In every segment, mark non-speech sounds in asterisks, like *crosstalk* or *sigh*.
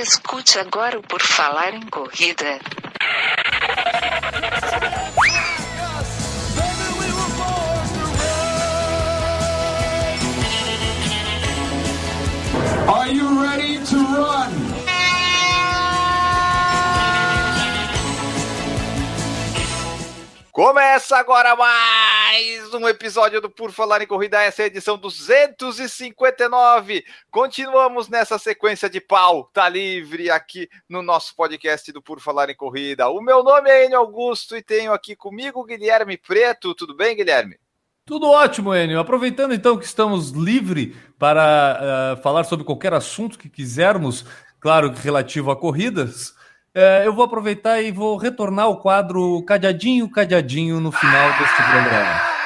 Escute agora o Por Falar em Corrida. Are you ready to run? Começa agora mais um episódio do Por Falar em Corrida, essa é a edição 259. Continuamos nessa sequência de pau, tá livre aqui no nosso podcast do Por Falar em Corrida. O meu nome é Enio Augusto e tenho aqui comigo Guilherme Preto. Tudo bem, Guilherme? Tudo ótimo, Enio. Aproveitando então que estamos livre para uh, falar sobre qualquer assunto que quisermos, claro que relativo a corridas, uh, eu vou aproveitar e vou retornar ao quadro cadeadinho, cadeadinho no final deste programa.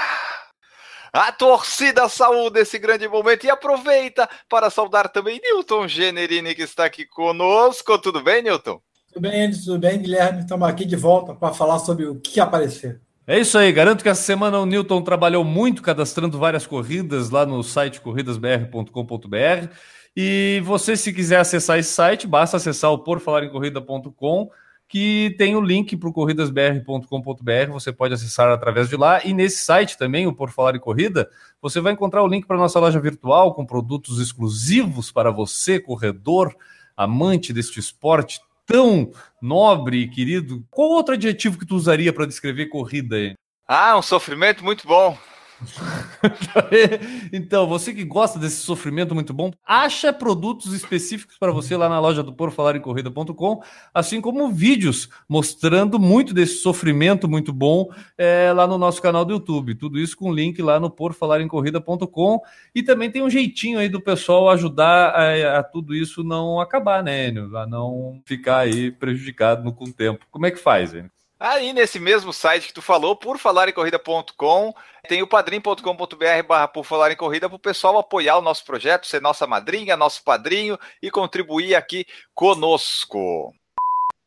A torcida saúde esse grande momento e aproveita para saudar também Newton Generini, que está aqui conosco. Tudo bem, Newton? Tudo bem, tudo bem, Guilherme? Estamos aqui de volta para falar sobre o que aparecer. É isso aí, garanto que essa semana o Newton trabalhou muito, cadastrando várias corridas lá no site corridasbr.com.br. E você, se quiser acessar esse site, basta acessar o porfalarencorrida.com, que tem o link para o corridasbr.com.br. Você pode acessar através de lá. E nesse site também, o Por Falar em Corrida, você vai encontrar o link para a nossa loja virtual com produtos exclusivos para você, corredor, amante deste esporte tão nobre e querido, qual outro adjetivo que tu usaria para descrever corrida aí? Ah, um sofrimento muito bom. *laughs* então, você que gosta desse sofrimento muito bom, acha produtos específicos para você lá na loja do porfalarencorrida.com, assim como vídeos mostrando muito desse sofrimento muito bom é, lá no nosso canal do YouTube. Tudo isso com link lá no porfalarencorrida.com e também tem um jeitinho aí do pessoal ajudar a, a tudo isso não acabar, né, Enio? A não ficar aí prejudicado no, com o tempo. Como é que faz, Enio? Aí nesse mesmo site que tu falou, por falarencorrida.com, tem o padrim.com.br barra por falar em corrida para o pessoal apoiar o nosso projeto, ser nossa madrinha, nosso padrinho e contribuir aqui conosco.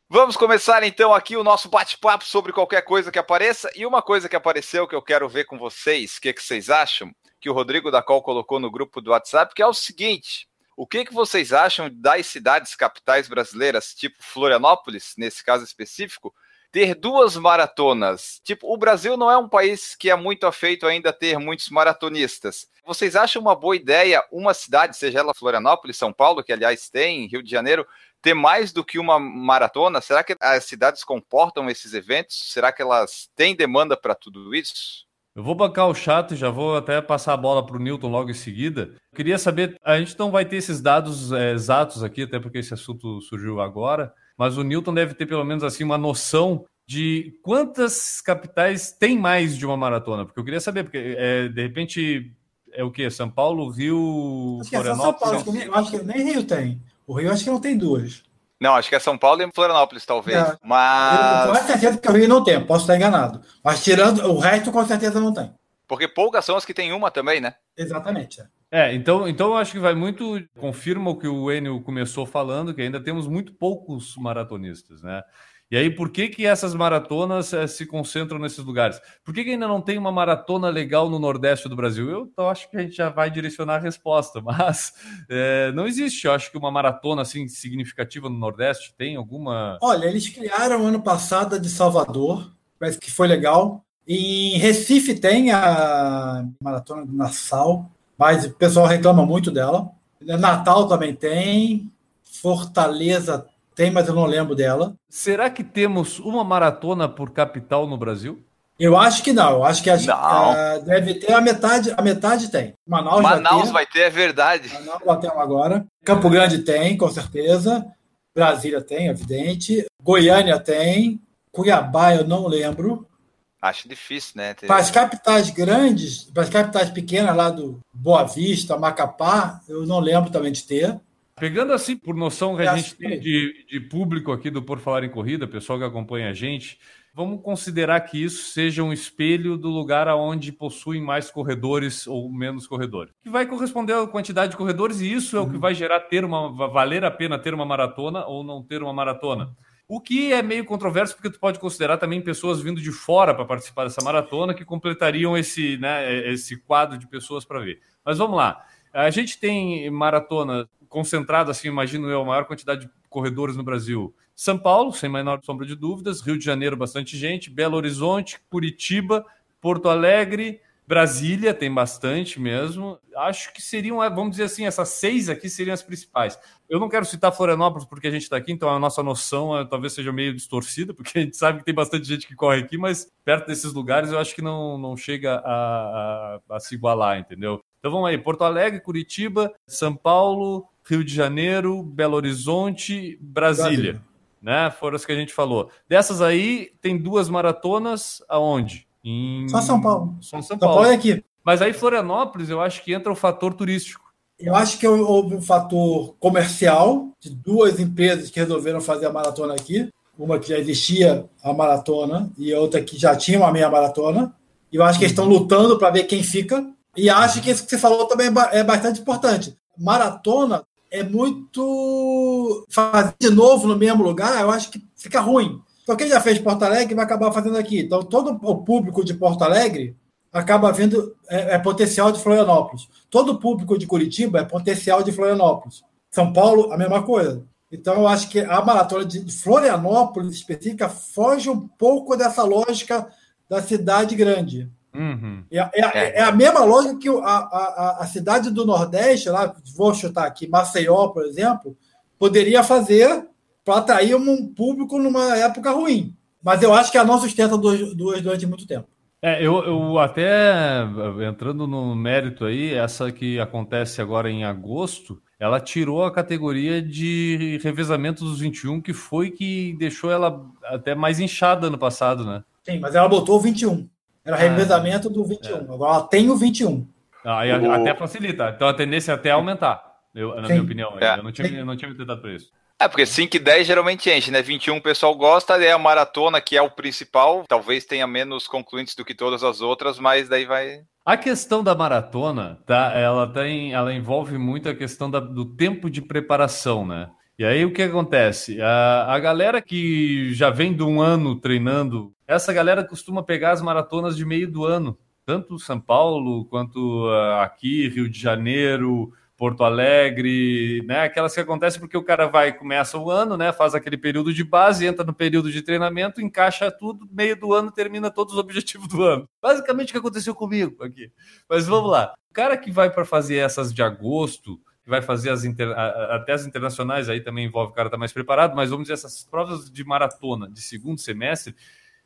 Vamos começar então aqui o nosso bate-papo sobre qualquer coisa que apareça. E uma coisa que apareceu que eu quero ver com vocês, o que, que vocês acham? Que o Rodrigo da Col colocou no grupo do WhatsApp, que é o seguinte: o que, que vocês acham das cidades capitais brasileiras, tipo Florianópolis, nesse caso específico, ter duas maratonas. Tipo, o Brasil não é um país que é muito afeito ainda a ter muitos maratonistas. Vocês acham uma boa ideia uma cidade, seja ela Florianópolis, São Paulo, que aliás tem, Rio de Janeiro, ter mais do que uma maratona? Será que as cidades comportam esses eventos? Será que elas têm demanda para tudo isso? Eu vou bancar o chato e já vou até passar a bola para o Newton logo em seguida. Queria saber, a gente não vai ter esses dados é, exatos aqui, até porque esse assunto surgiu agora, mas o Newton deve ter pelo menos assim uma noção de quantas capitais tem mais de uma maratona, porque eu queria saber, porque é, de repente é o que? São Paulo, Rio, acho que é São Paulo, acho que, nem, acho que nem Rio tem. O Rio acho que não tem duas. Não, acho que é São Paulo e Florianópolis, talvez. É. Mas. Com certeza que o Rio não tem, posso estar enganado. Mas tirando o resto, com certeza não tem. Porque poucas são as que tem uma também, né? Exatamente. É. É, então, então eu acho que vai muito. Confirma o que o Enio começou falando, que ainda temos muito poucos maratonistas, né? E aí, por que, que essas maratonas é, se concentram nesses lugares? Por que, que, ainda não tem uma maratona legal no Nordeste do Brasil? Eu, eu acho que a gente já vai direcionar a resposta, *laughs* mas é, não existe, eu acho que uma maratona assim significativa no Nordeste tem alguma. Olha, eles criaram ano passado a de Salvador, parece que foi legal. Em Recife tem a maratona do Nassau, mas o pessoal reclama muito dela. Natal também tem, Fortaleza tem, mas eu não lembro dela. Será que temos uma maratona por capital no Brasil? Eu acho que não. Eu acho que a, a, deve ter a metade. A metade tem. Manaus, Manaus vai, ter. vai ter, é verdade. Manaus vai ter agora. Campo Grande tem, com certeza. Brasília tem, evidente. Goiânia tem. Cuiabá eu não lembro. Acho difícil, né? Ter... Para as capitais grandes, para as capitais pequenas lá do Boa Vista, Macapá, eu não lembro também de ter. Pegando assim por noção que a gente tem de, de, público aqui do Por Falar em Corrida, pessoal que acompanha a gente, vamos considerar que isso seja um espelho do lugar aonde possuem mais corredores ou menos corredores. Que vai corresponder à quantidade de corredores e isso é uhum. o que uhum. vai gerar ter uma valer a pena ter uma maratona ou não ter uma maratona. O que é meio controverso, porque tu pode considerar também pessoas vindo de fora para participar dessa maratona que completariam esse, né, esse quadro de pessoas para ver. Mas vamos lá. A gente tem maratona concentrado, assim, imagino eu, a maior quantidade de corredores no Brasil. São Paulo, sem menor sombra de dúvidas, Rio de Janeiro, bastante gente, Belo Horizonte, Curitiba, Porto Alegre, Brasília tem bastante mesmo. Acho que seriam, vamos dizer assim, essas seis aqui seriam as principais. Eu não quero citar Florianópolis porque a gente está aqui, então a nossa noção é, talvez seja meio distorcida, porque a gente sabe que tem bastante gente que corre aqui, mas perto desses lugares eu acho que não, não chega a, a, a se igualar, entendeu? Então vamos aí: Porto Alegre, Curitiba, São Paulo, Rio de Janeiro, Belo Horizonte, Brasília. Brasília. Né? Foram as que a gente falou. Dessas aí, tem duas maratonas aonde? Em... Só São Paulo. Só São Paulo. São Paulo é aqui. Mas aí Florianópolis, eu acho que entra o fator turístico. Eu acho que houve um fator comercial de duas empresas que resolveram fazer a maratona aqui. Uma que já existia a maratona e outra que já tinha uma meia maratona. E eu acho que eles estão lutando para ver quem fica. E acho que isso que você falou também é bastante importante. Maratona é muito fazer de novo no mesmo lugar, eu acho que fica ruim. Então, quem já fez Porto Alegre vai acabar fazendo aqui. Então, todo o público de Porto Alegre acaba vendo é, é, potencial de Florianópolis. Todo o público de Curitiba é potencial de Florianópolis. São Paulo, a mesma coisa. Então, eu acho que a maratona de Florianópolis específica foge um pouco dessa lógica da cidade grande. Uhum. É, é, é, é, a mesma lógica que a, a, a cidade do Nordeste, lá, vou chutar aqui, Maceió, por exemplo, poderia fazer para atrair um público numa época ruim. Mas eu acho que ela não sustenta duas, duas durante muito tempo. É, eu, eu até entrando no mérito aí, essa que acontece agora em agosto, ela tirou a categoria de revezamento dos 21, que foi que deixou ela até mais inchada no passado, né? Sim, mas ela botou o 21. Era revezamento do 21. É. Agora ela tem o 21. Aí o... até facilita. Então a tendência é até aumentar, eu, na Sim. minha opinião. É. Eu não tinha, eu não tinha me tentado por isso. É, porque 5 e 10 geralmente enche, né? 21 o pessoal gosta, é a maratona que é o principal. Talvez tenha menos concluintes do que todas as outras, mas daí vai. A questão da maratona, tá? Ela tem, ela envolve muito a questão da, do tempo de preparação, né? E aí o que acontece? A, a galera que já vem de um ano treinando, essa galera costuma pegar as maratonas de meio do ano, tanto São Paulo quanto uh, aqui, Rio de Janeiro, Porto Alegre, né? Aquelas que acontecem porque o cara vai, começa o ano, né? Faz aquele período de base, entra no período de treinamento, encaixa tudo, meio do ano termina todos os objetivos do ano. Basicamente o que aconteceu comigo aqui. Mas vamos lá. O cara que vai para fazer essas de agosto, que vai fazer as inter... até as internacionais, aí também envolve o cara estar tá mais preparado, mas vamos dizer, essas provas de maratona de segundo semestre,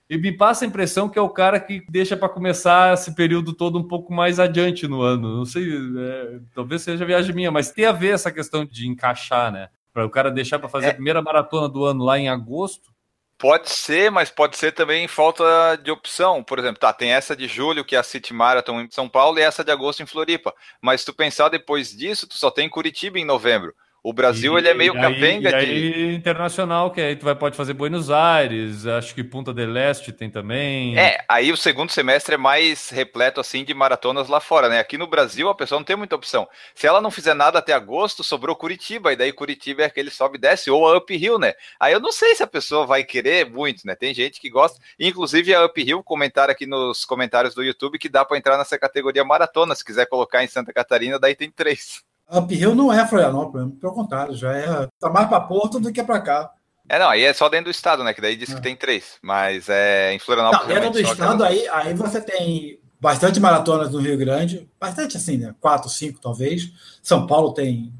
e me passa a impressão que é o cara que deixa para começar esse período todo um pouco mais adiante no ano. Não sei, é, talvez seja viagem minha, mas tem a ver essa questão de encaixar, né? Para o cara deixar para fazer é. a primeira maratona do ano lá em agosto. Pode ser, mas pode ser também falta de opção. Por exemplo, tá, tem essa de julho, que é a City Marathon em São Paulo, e essa de agosto em Floripa. Mas se tu pensar depois disso, tu só tem Curitiba em novembro. O Brasil e, ele é meio e capenga aí, e aí, internacional, que aí tu vai, pode fazer Buenos Aires, acho que Punta del Este tem também. É, aí o segundo semestre é mais repleto assim de maratonas lá fora, né? Aqui no Brasil a pessoa não tem muita opção. Se ela não fizer nada até agosto, sobrou Curitiba, e daí Curitiba é aquele sobe e desce, ou a Uphill, né? Aí eu não sei se a pessoa vai querer muito, né? Tem gente que gosta, inclusive a Uphill, comentar aqui nos comentários do YouTube que dá para entrar nessa categoria maratona, se quiser colocar em Santa Catarina, daí tem três. Uphill não é Florianópolis, pelo contrário, já é tá mais para Porto do que para cá. É, não, aí é só dentro do estado, né? Que daí diz é. que tem três, mas é em Florianópolis. Não, dentro do estado, aí, aí você tem bastante maratonas no Rio Grande, bastante assim, né? Quatro, cinco talvez. São Paulo tem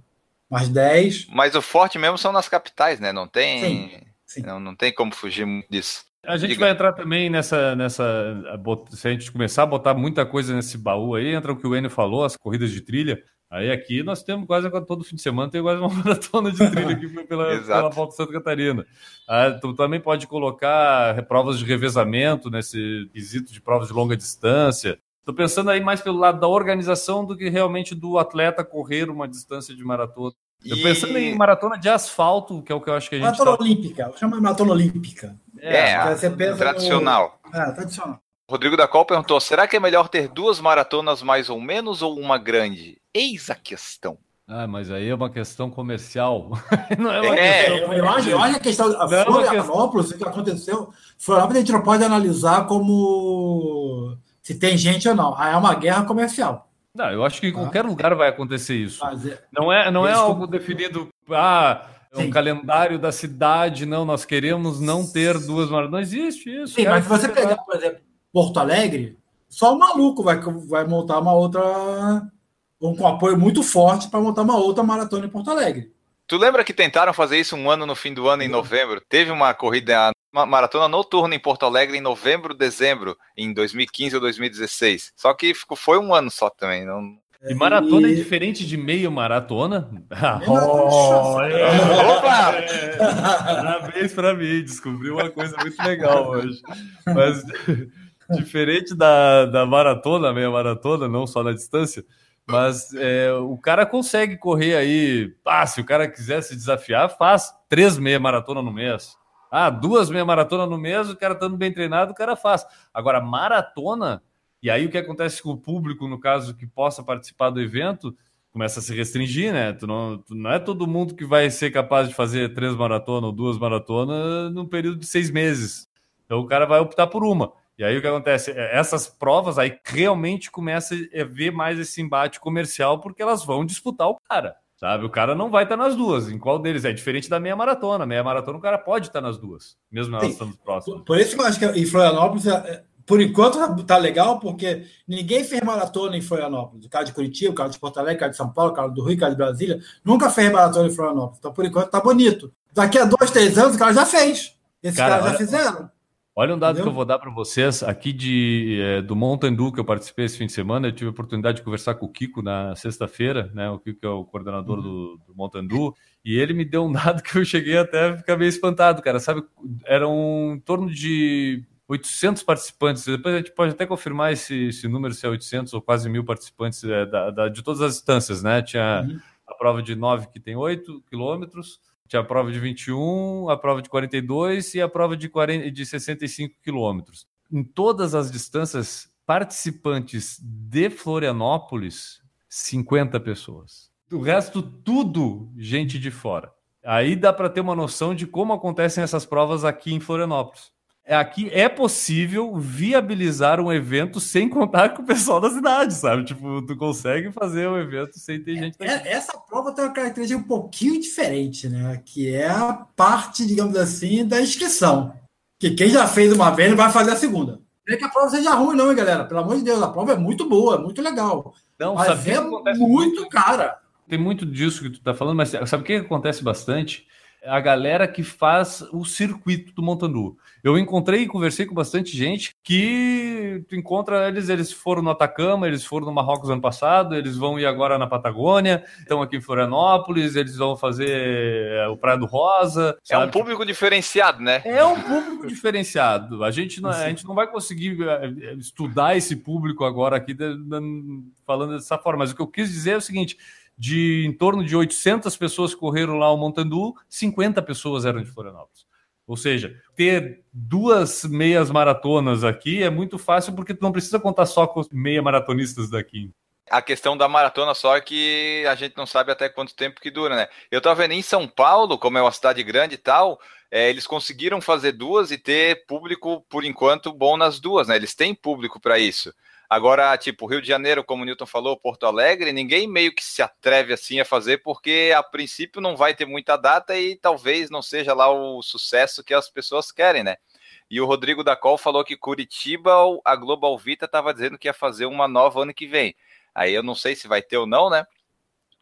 mais dez. Mas o forte mesmo são nas capitais, né? Não tem. Sim, sim. Não, não tem como fugir disso. A gente Diga. vai entrar também nessa, nessa. Se a gente começar a botar muita coisa nesse baú aí, entra o que o Enio falou, as corridas de trilha. Aí aqui nós temos quase todo fim de semana tem quase uma *laughs* maratona de trilha aqui pela, pela *laughs* Volta Santa Catarina. Ah, tu também pode colocar provas de revezamento nesse quesito de provas de longa distância. Estou pensando aí mais pelo lado da organização do que realmente do atleta correr uma distância de maratona. Estou e... pensando em maratona de asfalto, que é o que eu acho que a gente. Maratona tá... olímpica, chama maratona olímpica. É, é tradicional. No... É, tradicional. Rodrigo da Col perguntou: será que é melhor ter duas maratonas mais ou menos ou uma grande? Eis a questão. Ah, mas aí é uma questão comercial. *laughs* não é uma é, questão. Eu, acho, eu acho a questão. A é Florianópolis, o que aconteceu. Florianópolis a gente não pode analisar como se tem gente ou não. Aí é uma guerra comercial. Não, eu acho que em qualquer lugar vai acontecer isso. É- Não é, não é algo definido. Ah, é um Sim. calendário da cidade. Não, nós queremos não ter duas maratonas. Não existe isso. Sim, mas se você pegar, por exemplo, Porto Alegre, só o maluco vai, vai montar uma outra. um- com apoio muito forte para montar uma outra maratona em Porto Alegre. Tu lembra que tentaram fazer isso um ano no fim do ano, em novembro? Teve uma corrida, uma maratona noturna em Porto Alegre em novembro, dezembro, em 2015 ou 2016. Só que ficou, foi um ano só também. Não... E maratona é E- diferente de meio maratona? Maratona. *laughs* é. Opa! *laughs* Parabéns para mim, descobri uma coisa muito legal hoje. Mas *laughs* diferente da, da maratona, meia maratona, não só na distância, mas é, o cara consegue correr aí. Ah, se o cara quiser se desafiar, faz três meia maratona no mês. Ah, duas meia maratona no mês, o cara estando bem treinado, o cara faz. Agora, maratona, e aí o que acontece com o público, no caso, que possa participar do evento, começa a se restringir, né? Tu não, tu não é todo mundo que vai ser capaz de fazer três maratonas ou duas maratonas num período de seis meses. Então o cara vai optar por uma. E aí o que acontece? É, Essas provas aí realmente começa a ver mais esse embate comercial porque elas vão disputar o cara. Sabe? O cara não vai estar nas duas. Em qual deles? É diferente da meia maratona. Meia maratona o cara pode estar nas duas, mesmo elas Sim. estando próximas. Por, por isso que eu acho que em Florianópolis, é, por enquanto, tá legal, porque ninguém fez maratona em Florianópolis. O cara de Curitiba, o cara de Porto Alegre, o cara de São Paulo, o cara do Rio, o cara de Brasília, nunca fez maratona em Florianópolis. Então, por enquanto, tá bonito. Daqui a dois, três anos, o cara já fez. Esses Cara, caras já olha- fizeram. Olha um dado Entendeu? que eu vou dar para vocês aqui de, eh, do Mountain Dew que eu participei esse fim de semana. Eu tive a oportunidade de conversar com o Kiko na sexta-feira, né? O Kiko é o coordenador do, do Mountain Dew, e ele me deu um *laughs* dado que eu cheguei até a ficar meio espantado, cara. Sabe, eram em torno de 800 participantes. Depois a gente pode até confirmar esse, esse número, se é 800 ou quase mil participantes eh, da- da- de todas as distâncias, né? Tinha Uhum. a prova de 9 que tem 8 quilômetros, tinha a prova de 21, a prova de 42 e a prova de, 40, de 65 quilômetros. Em todas as distâncias, participantes de Florianópolis, 50 pessoas. O resto, tudo gente de fora. Aí dá para ter uma noção de como acontecem essas provas aqui em Florianópolis. É, Aqui é possível viabilizar um evento sem contar com o pessoal da cidade, sabe? Tipo, tu consegue fazer o evento sem ter gente daqui. É- Essa prova tem uma característica um pouquinho diferente, né? Que é a parte, digamos assim, da inscrição. Que quem já fez uma vez vai fazer a segunda. Não é que a prova seja ruim, não, hein, galera? Pelo amor de Deus, a prova é muito boa, é muito legal. Não, Mas é acontece muito cara. Tem muito disso que tu tá falando, mas sabe o que acontece bastante? A galera que faz o circuito do Montandu. Eu encontrei e conversei com bastante gente que tu encontra eles, eles foram no Atacama, eles foram no Marrocos ano passado, eles vão ir agora na Patagônia, estão aqui em Florianópolis, eles vão fazer é, o Praia do Rosa. É um sabe? público diferenciado, né? É um público diferenciado. A gente não, a gente não vai conseguir estudar esse público agora aqui falando dessa forma. Mas o que eu quis dizer é o seguinte: de em torno de 800 pessoas que correram lá o Montandu, 50 pessoas eram de Florianópolis. Ou seja, ter duas meias maratonas aqui é muito fácil porque tu não precisa contar só com os meia maratonistas daqui. A questão da maratona só é que a gente não sabe até quanto tempo que dura, né? Eu tava vendo em São Paulo, como é uma cidade grande e tal, é, eles conseguiram fazer duas e ter público, por enquanto, bom nas duas, né? Eles têm público para isso. Agora, tipo, Rio de Janeiro, como o Newton falou, Porto Alegre, ninguém meio que se atreve assim a fazer, porque a princípio não vai ter muita data e talvez não seja lá o sucesso que as pessoas querem, né? E o Rodrigo da Col falou que Curitiba, a Global Vita estava dizendo que ia fazer uma nova ano que vem. Aí eu não sei se vai ter ou não, né?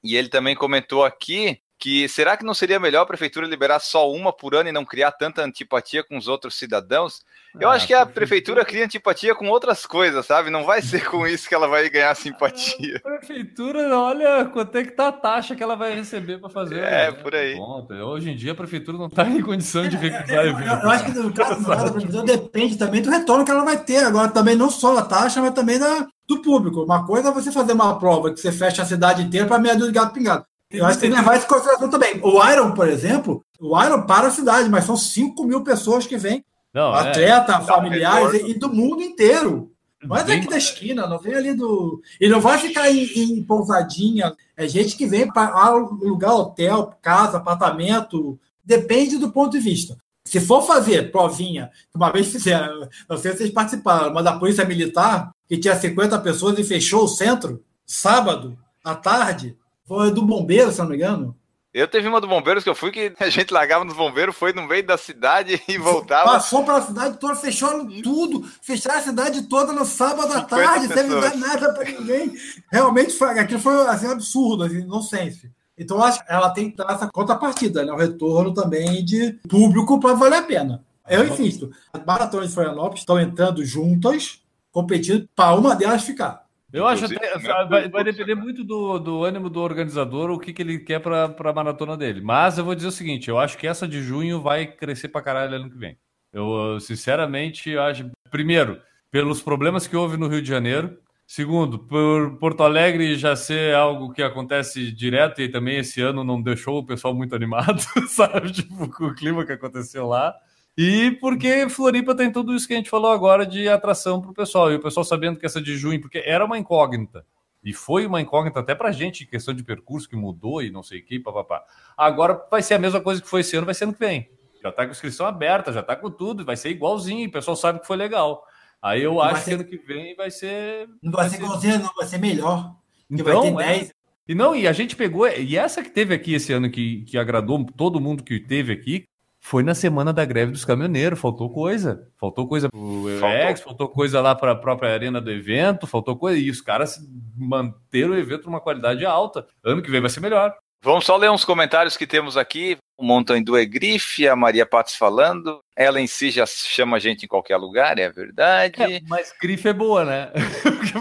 E ele também comentou aqui que será que não seria melhor a prefeitura liberar só uma por ano e não criar tanta antipatia com os outros cidadãos? Eu Ah, acho que a prefeitura- prefeitura cria antipatia com outras coisas, sabe? Não vai ser com isso que ela vai ganhar simpatia. A prefeitura, olha quanto é que tá a taxa que ela vai receber para fazer. É, né? por aí. Hoje em dia a prefeitura não está em condição de recusar Eu, evento. eu acho que no caso, da previsão depende também do retorno que ela vai ter. Agora, também não só da taxa, mas também da, do público. Uma coisa é você fazer uma prova que você fecha a cidade inteira para meia dúzia de gato pingado. Eu acho que tem que levar isso em consideração também. O Iron, por exemplo, o Iron para a cidade, mas são 5 mil pessoas que vêm. Não, é. atleta, familiares retorno. e, do mundo inteiro. Não é daqui da esquina, não vem ali do. E não vai ficar em, em pousadinha. É gente que vem para alugar hotel, casa, apartamento. Depende do ponto de vista. Se for fazer provinha, uma vez fizeram, não sei se vocês participaram, mas da Polícia Militar, que tinha 50 pessoas e fechou o centro, sábado, à tarde, foi do bombeiro, se não me engano. Eu teve uma do Bombeiros que eu fui que *laughs* a gente largava nos bombeiros, foi no meio da cidade e voltava. Passou pela cidade toda, fechou tudo, fecharam a cidade toda no sábado à tarde, sem avisar nada para ninguém. Realmente foi, aquilo foi assim, absurdo, assim, nonsense. Então, acho que ela tem que dar essa contrapartida, né? O retorno também de público para valer a pena. Eu insisto, as maratonas de Florianópolis estão entrando juntas, competindo para uma delas ficar. Eu acho até, vai, vai, depender muito do, do ânimo do organizador, o que, que ele quer para a maratona dele. Mas eu vou dizer o seguinte: eu acho que essa de junho vai crescer para caralho ano que vem. Eu, sinceramente, acho. Primeiro, pelos problemas que houve no Rio de Janeiro. Segundo, por Porto Alegre já ser algo que acontece direto e também esse ano não deixou o pessoal muito animado, *laughs* sabe? Tipo, com o clima que aconteceu lá. E porque Floripa tem tudo isso que a gente falou agora de atração para o pessoal. E o pessoal sabendo que essa de junho, porque era uma incógnita. E foi uma incógnita até para a gente, questão de percurso que mudou e não sei o que, papapá. Agora vai ser a mesma coisa que foi esse ano, vai ser ano que vem. Já está com inscrição aberta, já está com tudo, vai ser igualzinho, o pessoal sabe que foi legal. Aí eu não acho ser... que ano que vem vai ser. Não vai, vai ser igualzinho, não, vai ser melhor. Então, vai ter 10. É. E não, e a gente pegou, e essa que teve aqui esse ano que, que agradou todo mundo que teve aqui, foi na semana da greve dos caminhoneiros, faltou coisa. Faltou coisa pro EX, faltou coisa lá para a própria arena do evento, faltou coisa. E os caras manteram o evento numa qualidade alta. Ano que vem vai ser melhor. Vamos só ler uns comentários que temos aqui. O Montanha do Egrife, a Maria Patos falando. Ela em si já chama a gente em qualquer lugar, é verdade. É, mas grife é boa, né? *laughs*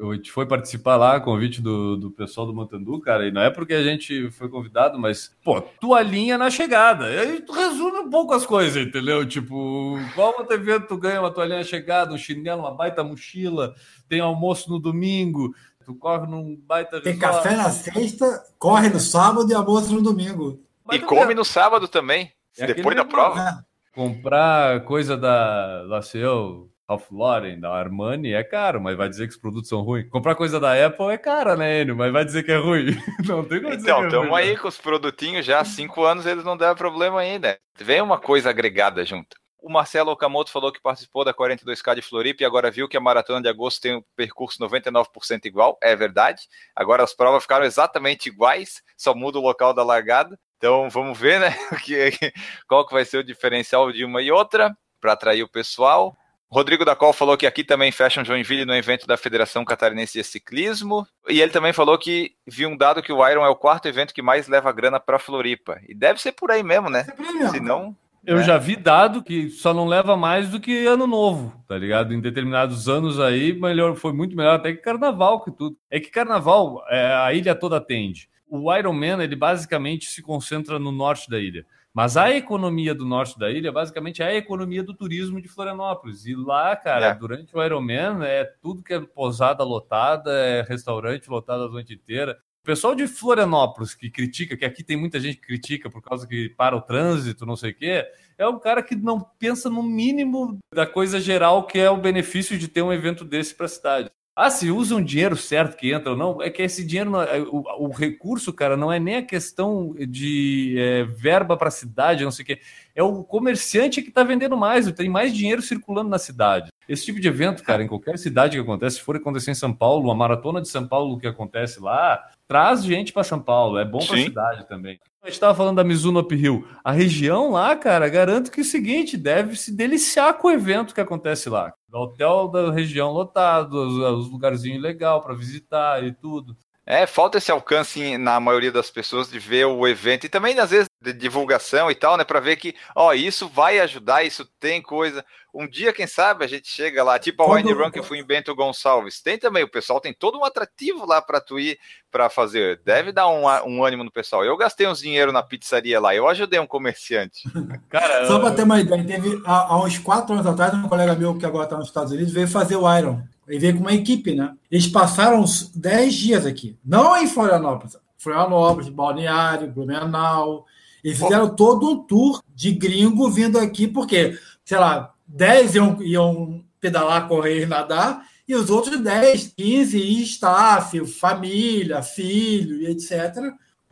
oh, a gente foi participar lá, convite do, do pessoal do Montandu, cara, e não é porque a gente foi convidado, mas, pô, toalhinha na chegada. Aí tu resume um pouco as coisas, entendeu? Tipo, qual outro evento tu ganha uma toalhinha na chegada, um chinelo, uma baita mochila, tem almoço no domingo, tu corre num baita Tem resort. café na sexta, corre no sábado e almoço no domingo. e come no sábado também, é depois da prova. Né? Comprar coisa da Laceu, Ralph Lauren, da Armani é caro, mas vai dizer que os produtos são ruins. Comprar coisa da Apple é cara, né, Enio? Mas vai dizer que é ruim. *laughs* Não tem como Então, estamos é aí com os produtinhos já há cinco anos, eles não deram problema ainda. Vem uma coisa agregada junto. O Marcelo Okamoto falou que participou da 42K de Floripa e agora viu que a maratona de agosto tem um percurso 99% igual. É verdade. Agora as provas ficaram exatamente iguais, só muda o local da largada. Então vamos ver, né? *laughs* Qual que vai ser o diferencial de uma e outra para atrair o pessoal. Rodrigo da Col falou que aqui também fecham Joinville no evento da Federação Catarinense de Ciclismo. E ele também falou que viu um dado que o Iron é o quarto evento que mais leva grana para Floripa. E deve ser por aí mesmo, né? Se não. Eu é. já vi dado que só não leva mais do que ano novo, tá ligado? Em determinados anos aí, melhor, foi muito melhor até que carnaval que tudo. É que carnaval é, a ilha toda atende. O Ironman, ele basicamente se concentra no norte da ilha. Mas a economia do norte da ilha, basicamente, é a economia do turismo de Florianópolis. E lá, cara, é. durante o Ironman, é tudo que é posada lotada, é restaurante lotado a noite inteira. O pessoal de Florianópolis que critica, que aqui tem muita gente que critica por causa que para o trânsito, não sei o quê, é um cara que não pensa no mínimo da coisa geral que é o benefício de ter um evento desse para a cidade. Ah, se usa um dinheiro certo que entra ou não, é que esse dinheiro, é, o, o, recurso, cara, não é nem a questão de é, verba para a cidade, não sei o quê. É o comerciante que está vendendo mais, tem mais dinheiro circulando na cidade. Esse tipo de evento, cara, em qualquer cidade que acontece, se for acontecer em São Paulo, a maratona de São Paulo que acontece lá, traz gente para São Paulo, é bom para a cidade também. A gente estava falando da Mizuno Uphill. A região lá, cara, garanto que é o seguinte, deve se deliciar com o evento que acontece lá. O hotel da região lotado, os, os lugarzinhos legal para visitar e tudo. É, falta esse alcance na maioria das pessoas de ver o evento e também às vezes de divulgação e tal, né, para ver que, ó, isso vai ajudar, isso tem coisa. Um dia, quem sabe, a gente chega lá, tipo a Wine Run que fui em Bento Gonçalves. Tem também, o pessoal tem todo um atrativo lá para tu ir para fazer. Deve dar um, um ânimo no pessoal. Eu gastei uns dinheiro na pizzaria lá, eu ajudei um comerciante. *laughs* Cara, Só para ter uma ideia, teve há, há uns quatro anos atrás, um colega meu que agora está nos Estados Unidos veio fazer o Iron. Ele veio com uma equipe, né? Eles passaram uns 10 dias aqui. Não em Florianópolis. Florianópolis, Balneário, Blumenau. Eles fizeram todo um tour de gringo vindo aqui, porque, sei lá, 10 iam, iam pedalar, correr e nadar, e os outros 10, 15 staff, família, filho e etc.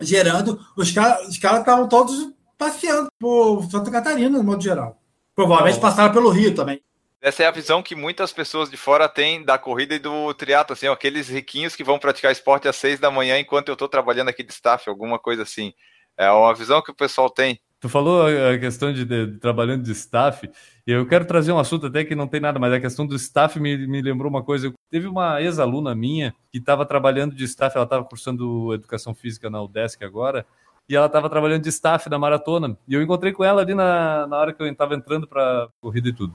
Gerando. Os caras os cara estavam todos passeando por Santa Catarina, no modo geral. Provavelmente passaram pelo Rio também. Essa é a visão que muitas pessoas de fora têm da corrida e do triatlo, assim, aqueles riquinhos que vão praticar esporte às seis da manhã enquanto eu estou trabalhando aqui de staff, alguma coisa assim. É uma visão que o pessoal tem. Tu falou a questão de, de, trabalhando de staff, e eu quero trazer um assunto até que não tem nada, mas a questão do staff me, me lembrou uma coisa. Teve uma ex-aluna minha que estava trabalhando de staff, ela estava cursando educação física na UDESC agora, e ela estava trabalhando de staff na maratona. E eu encontrei com ela ali na, na hora que eu estava entrando para corrida e tudo.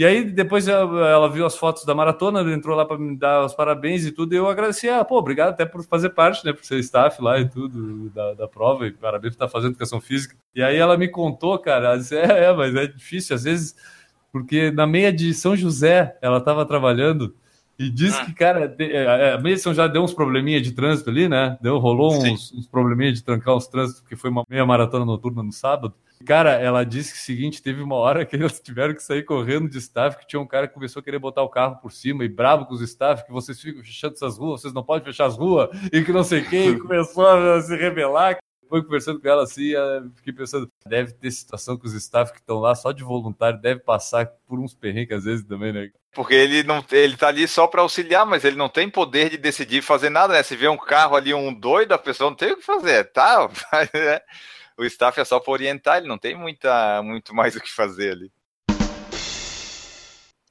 E aí depois ela, viu as fotos da maratona, entrou lá para me dar os parabéns e tudo, e eu agradeci, ah, pô, obrigado até por fazer parte, né, por ser staff lá e tudo da, da prova, e parabéns por estar fazendo educação física. E aí ela me contou, cara, ela disse, é, é, mas é difícil, às vezes, porque na meia de São José ela estava trabalhando, e disse ah. que, cara, é, é, a São José deu uns probleminha de trânsito ali, né? Deu, rolou uns, uns probleminha de trancar os trânsitos, porque foi uma meia maratona noturna no sábado. Cara, ela disse que o seguinte, teve uma hora que *laughs* eles tiveram que sair correndo de staff, que tinha um cara que começou a querer botar o carro por cima e bravo com os staff, que vocês ficam fechando essas ruas, vocês não podem fechar as ruas, e que não sei quem, *laughs* começou a se rebelar. Foi conversando com ela assim, fiquei pensando, deve ter situação que os staff que estão lá só de voluntário deve passar por uns perrengues às vezes também, né? Porque ele não ele tá ali só para auxiliar, mas ele não tem poder de decidir fazer nada, né? Se vê um carro ali, um doido, a pessoa não tem o que fazer, tá? *laughs* É o staff é só para orientar, ele não tem muita, muito mais o que fazer ali.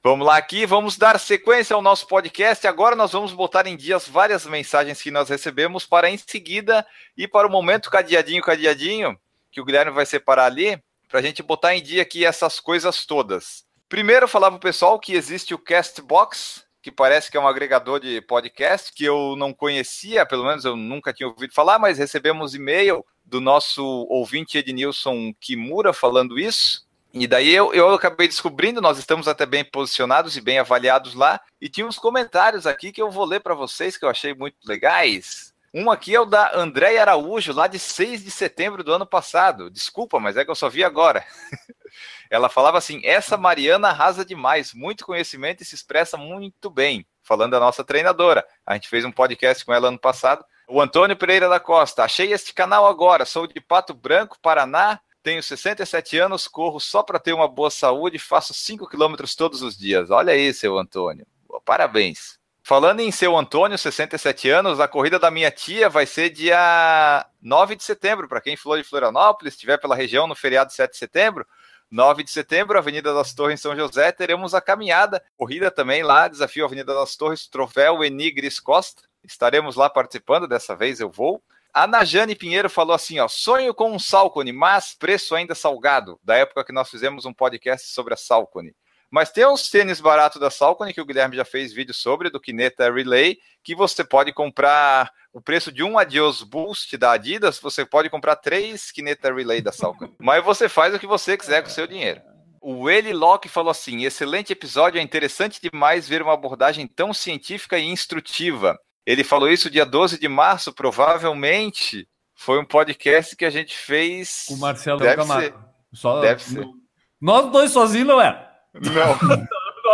Vamos lá aqui, vamos dar sequência ao nosso podcast. Agora nós vamos botar em dias várias mensagens que nós recebemos para em seguida ir para o momento cadeadinho, cadeadinho, que o Guilherme vai separar ali, para a gente botar em dia aqui essas coisas todas. Primeiro, falar para o pessoal que existe o Castbox, que parece que é um agregador de podcast que eu não conhecia, pelo menos eu nunca tinha ouvido falar, mas recebemos e-mail do nosso ouvinte Ednilson Kimura falando isso. E daí eu, eu acabei descobrindo, nós estamos até bem posicionados e bem avaliados lá. E tinha uns comentários aqui que eu vou ler para vocês que eu achei muito legais. Um aqui é o da Andréia Araújo, lá de 6 de setembro do ano passado. Desculpa, mas é que eu só vi agora. *laughs* Ela falava assim: essa Mariana arrasa demais, muito conhecimento e se expressa muito bem. Falando da nossa treinadora. A gente fez um podcast com ela ano passado o Antônio Pereira da Costa, achei este canal agora, sou de Pato Branco, Paraná, tenho 67 anos, corro só para ter uma boa saúde, faço 5 quilômetros todos os dias. Olha aí, seu Antônio. Parabéns. Falando em seu Antônio, 67 anos, a corrida da minha tia vai ser dia 9 de setembro. Para quem falou de Florianópolis, estiver pela região no feriado 7 de setembro, 9 de setembro, Avenida das Torres em São José, teremos a caminhada, corrida também lá, desafio Avenida das Torres, troféu Enigris Costa. Estaremos lá participando, dessa vez eu vou. A Najane Pinheiro falou assim, ó, sonho com um Salcone, mas preço ainda salgado, da época que nós fizemos um podcast sobre a Salcone. Mas tem uns tênis baratos da Salcone, que o Guilherme já fez vídeo sobre, do Kineta Relay, que você pode comprar o preço de um Adios Boost da Adidas, você pode comprar três Kineta Relay da Salcone. *laughs* Mas você faz o que você quiser com o seu dinheiro. O Eli Locke falou assim: excelente episódio, é interessante demais ver uma abordagem tão científica e instrutiva. Ele falou isso dia 12 de março, provavelmente foi um podcast que a gente fez. O Marcelo deve Camargo. Ser. Só... Deve ser. Nós dois sozinhos não é? Não.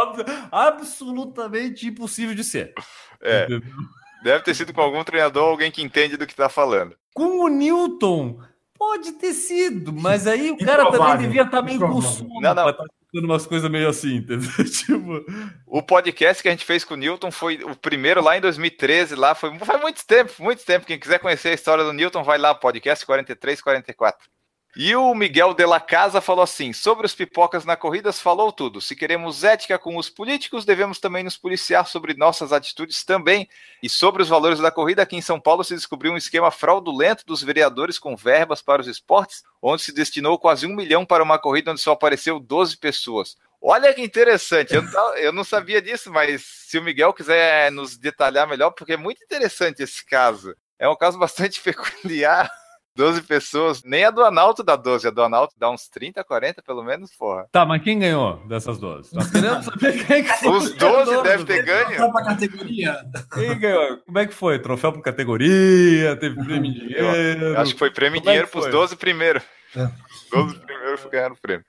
*laughs* Absolutamente impossível de ser. É. Deve ter sido com algum treinador, alguém que entende do que está falando. Com o Newton, pode ter sido, mas aí o *laughs* cara também devia estar tá meio com sono. Não, não. Tá umas coisas meio assim, entendeu? *laughs* tipo... O podcast que a gente fez com o Newton foi o primeiro lá em 2013, lá foi faz muito tempo, muito tempo. Quem quiser conhecer a história do Newton, vai lá, podcast 43, 44. E o Miguel de la Casa falou assim: sobre os pipocas na corridas, falou tudo. Se queremos ética com os políticos, devemos também nos policiar sobre nossas atitudes também. E sobre os valores da corrida, aqui em São Paulo se descobriu um esquema fraudulento dos vereadores com verbas para os esportes, onde se destinou quase um milhão para uma corrida onde só apareceu 12 pessoas. Olha que interessante, eu não, eu não sabia disso, mas se o Miguel quiser nos detalhar melhor, porque é muito interessante esse caso. É um caso bastante *laughs* peculiar. 12 pessoas, nem a do Analto dá 12, a do Analto dá uns 30, 40 pelo menos, porra. Tá, mas quem ganhou dessas 12? Nós queremos saber quem que foi. Os 12 devem ter ganho. Troféu pra categoria. Quem ganhou? Como é que foi? Troféu por categoria? Teve prêmio em dinheiro? Eu acho que foi prêmio em é dinheiro pros 12 primeiros. É. 12 primeiros ganharam o prêmio.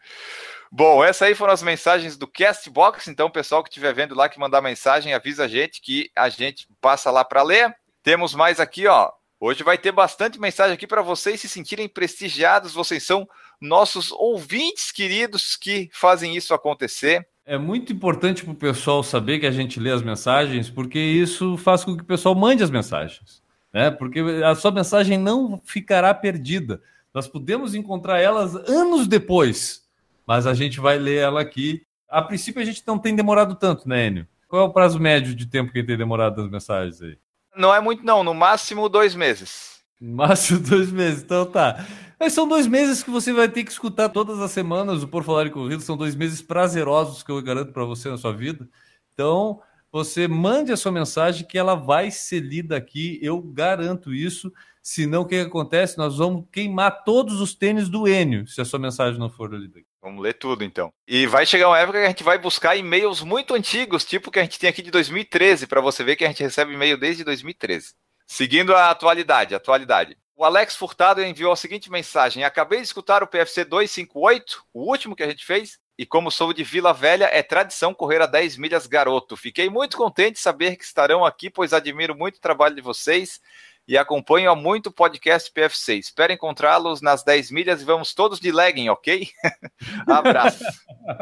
Bom, essas aí foram as mensagens do Castbox. Então, o pessoal que estiver vendo lá que mandar mensagem, avisa a gente que a gente passa lá para ler. Temos mais aqui, ó. Hoje vai ter bastante mensagem aqui para vocês se sentirem prestigiados. Vocês são nossos ouvintes queridos que fazem isso acontecer. É muito importante para o pessoal saber que a gente lê as mensagens, porque isso faz com que o pessoal mande as mensagens. Né? Porque a sua mensagem não ficará perdida. Nós podemos encontrar elas anos depois, mas a gente vai ler ela aqui. A princípio, a gente não tem demorado tanto, né, Enio? Qual é o prazo médio de tempo que tem demorado as mensagens aí? Não é muito, não. No máximo dois meses. Máximo *laughs* dois meses. Então tá. Mas são dois meses que você vai ter que escutar todas as semanas o Por Falar em Corrida. São dois meses prazerosos que eu garanto para você na sua vida. Então, você mande a sua mensagem que ela vai ser lida aqui. Eu garanto isso. Senão, o que, que acontece? Nós vamos queimar todos os tênis do Enio se a sua mensagem não for lida. Vamos ler tudo então. E vai chegar uma época que a gente vai buscar e-mails muito antigos, tipo que a gente tem aqui de 2013, para você ver que a gente recebe e-mail desde 2013. Seguindo a atualidade, atualidade. O Alex Furtado enviou a seguinte mensagem: Acabei de escutar o PFC 258, o último que a gente fez, e como sou de Vila Velha, é tradição correr a 10 milhas garoto. Fiquei muito contente de saber que estarão aqui, pois admiro muito o trabalho de vocês e acompanho há muito o podcast PFC. Espero encontrá-los nas 10 milhas e vamos todos de legging, ok? *laughs* Abraço.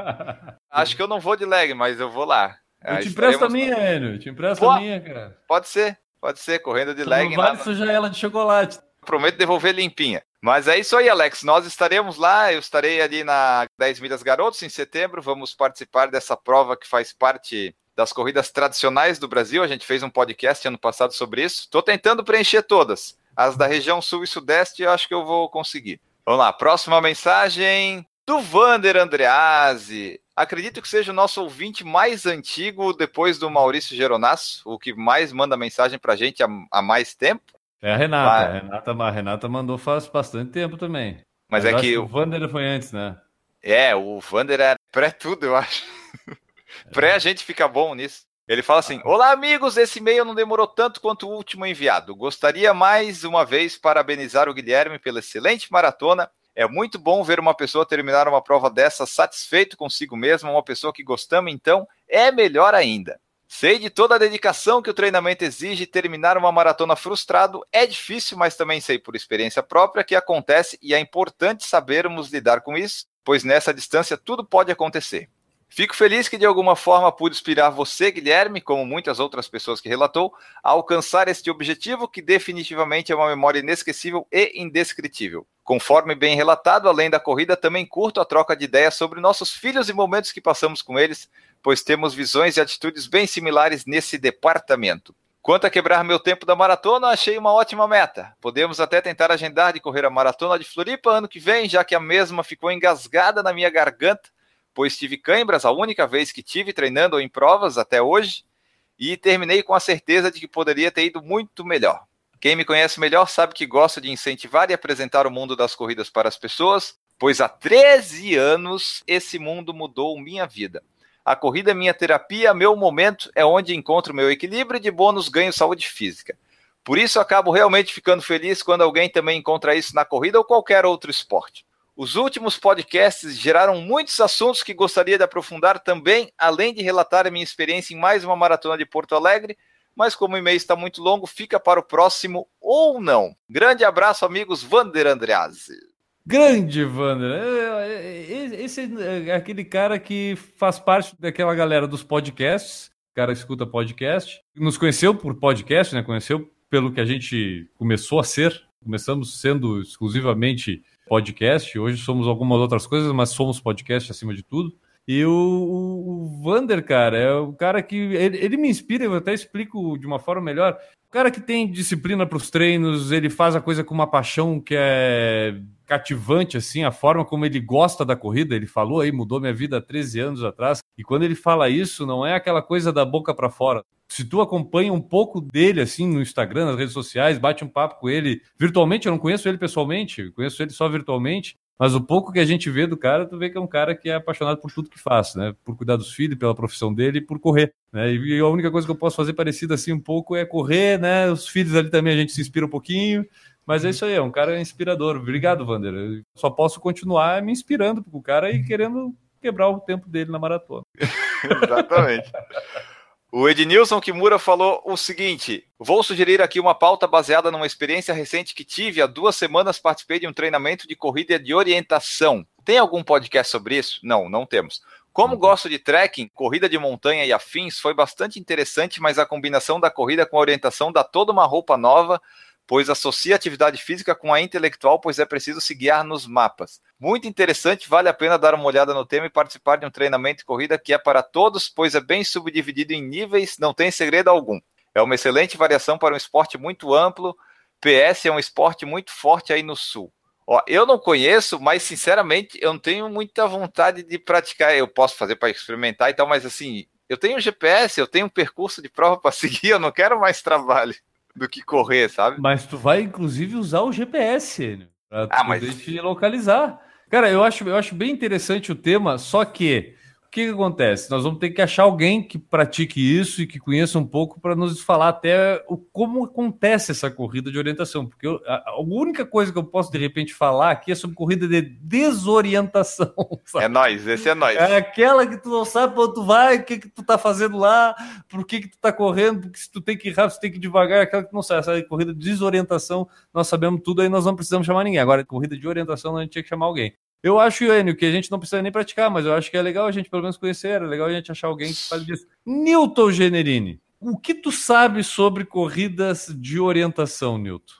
*laughs* Acho que eu não vou de legging, mas eu vou lá. Eu te empresto a minha, Enio. Te empresto a minha, cara. Pode ser, pode ser, correndo de legging. Vale sujar ela de chocolate prometo devolver limpinha. Mas é isso aí, Alex. Nós estaremos lá. Eu estarei ali na 10 Milhas Garotos em setembro. Vamos participar dessa prova que faz parte das corridas tradicionais do Brasil. A gente fez um podcast ano passado sobre isso. Estou tentando preencher todas. As da região sul e sudeste, eu acho que eu vou conseguir. Vamos lá, próxima mensagem do Vander Andreazzi. Acredito que seja o nosso ouvinte mais antigo depois do Maurício Geronasso, o que mais manda mensagem para a gente há, há mais tempo. É a Renata. Mas... A Renata, a Renata mandou faz bastante tempo também. Mas, Mas é que. O Vander foi antes, né? É, o Vander era pré-tudo, eu acho. *laughs* Pré a gente fica bom nisso. Ele fala assim: Olá, amigos, esse e-mail não demorou tanto quanto o último enviado. Gostaria mais uma vez parabenizar o Guilherme pela excelente maratona. É muito bom ver uma pessoa terminar uma prova dessa satisfeito consigo mesma, uma pessoa que gostamos, então é melhor ainda. Sei de toda a dedicação que o treinamento exige, terminar uma maratona frustrado é difícil, mas também sei por experiência própria que acontece e é importante sabermos lidar com isso, pois nessa distância tudo pode acontecer. Fico feliz que de alguma forma pude inspirar você, Guilherme, como muitas outras pessoas que relatou, a alcançar este objetivo que definitivamente é uma memória inesquecível e indescritível. Conforme bem relatado, além da corrida, também curto a troca de ideias sobre nossos filhos e momentos que passamos com eles, pois temos visões e atitudes bem similares nesse departamento. Quanto a quebrar meu tempo da maratona, achei uma ótima meta. Podemos até tentar agendar de correr a maratona de Floripa ano que vem, já que a mesma ficou engasgada na minha garganta, pois tive cãibras a única vez que tive treinando em provas até hoje, e terminei com a certeza de que poderia ter ido muito melhor. Quem me conhece melhor sabe que gosto de incentivar e apresentar o mundo das corridas para as pessoas, pois há 13 anos esse mundo mudou minha vida. A corrida é minha terapia, meu momento é onde encontro meu equilíbrio e de bônus ganho saúde física. Por isso acabo realmente ficando feliz quando alguém também encontra isso na corrida ou qualquer outro esporte. Os últimos podcasts geraram muitos assuntos que gostaria de aprofundar também, além de relatar a minha experiência em mais uma maratona de Porto Alegre, mas como o e-mail está muito longo, fica para o próximo ou não. Grande abraço, amigos Vander Andreazzi. Grande, Wander. É, é, é, esse é aquele cara que faz parte daquela galera dos podcasts. O cara escuta podcast. Nos conheceu por podcast, né? Conheceu pelo que a gente começou a ser. Começamos sendo exclusivamente podcast. Hoje somos algumas outras coisas, mas somos podcast acima de tudo. E o, o, o Vander, cara, é o cara que. Ele, ele me inspira, eu até explico de uma forma melhor. O cara que tem disciplina para os treinos, ele faz a coisa com uma paixão que é cativante, assim, a forma como ele gosta da corrida. Ele falou aí, mudou minha vida há 13 anos atrás. E quando ele fala isso, não é aquela coisa da boca para fora. Se tu acompanha um pouco dele, assim, no Instagram, nas redes sociais, bate um papo com ele virtualmente, eu não conheço ele pessoalmente, conheço ele só virtualmente. Mas o pouco que a gente vê do cara, tu vê que é um cara que é apaixonado por tudo que faz, né? Por cuidar dos filhos, pela profissão dele e por correr, né? E a única coisa que eu posso fazer parecida assim um pouco é correr, né? Os filhos ali também a gente se inspira um pouquinho, mas é isso aí, é um cara inspirador. Obrigado, Vander. Eu só posso continuar me inspirando com o cara e querendo quebrar o tempo dele na maratona. *laughs* Exatamente. O Ednilson Kimura falou o seguinte: vou sugerir aqui uma pauta baseada numa experiência recente que tive. Há duas semanas participei de um treinamento de corrida de orientação. Tem algum podcast sobre isso? Não, não temos. Como gosto de trekking, corrida de montanha e afins, foi bastante interessante, mas a combinação da corrida com a orientação dá toda uma roupa nova, pois associa a atividade física com a intelectual, pois é preciso se guiar nos mapas. Muito interessante, vale a pena dar uma olhada no tema e participar de um treinamento de corrida que é para todos, pois é bem subdividido em níveis, não tem segredo algum. É uma excelente variação para um esporte muito amplo. PS é um esporte muito forte aí no sul. Ó, eu não conheço, mas sinceramente eu não tenho muita vontade de praticar. Eu posso fazer para experimentar e tal, mas assim, eu tenho GPS, eu tenho um percurso de prova para *laughs* seguir, eu não quero mais trabalho do que correr, sabe? Mas tu vai inclusive usar o GPS para Ah, mas- poder te localizar. Cara, eu acho, eu acho bem interessante o tema, só que que, que acontece? Nós vamos ter que achar alguém que pratique isso e que conheça um pouco para nos falar até o, como acontece essa corrida de orientação. Porque eu- a, a única coisa que eu posso de repente falar aqui é sobre corrida de desorientação. *laughs* sabe? É nós, esse é nós. É aquela que tu não sabe pra onde tu vai, o que que tu tá fazendo lá, por que que tu tá correndo, porque se tu tem que ir rápido, se tem que ir devagar, aquela que não sabe, essa corrida de desorientação, nós sabemos tudo, aí nós não precisamos chamar ninguém. Agora, corrida de orientação, a gente tinha que chamar alguém. Eu acho, Enio, que a gente não precisa nem praticar, mas eu acho que é legal a gente pelo menos conhecer, é legal a gente achar alguém que fale disso. Newton Generini, o que tu sabe sobre corridas de orientação, Newton?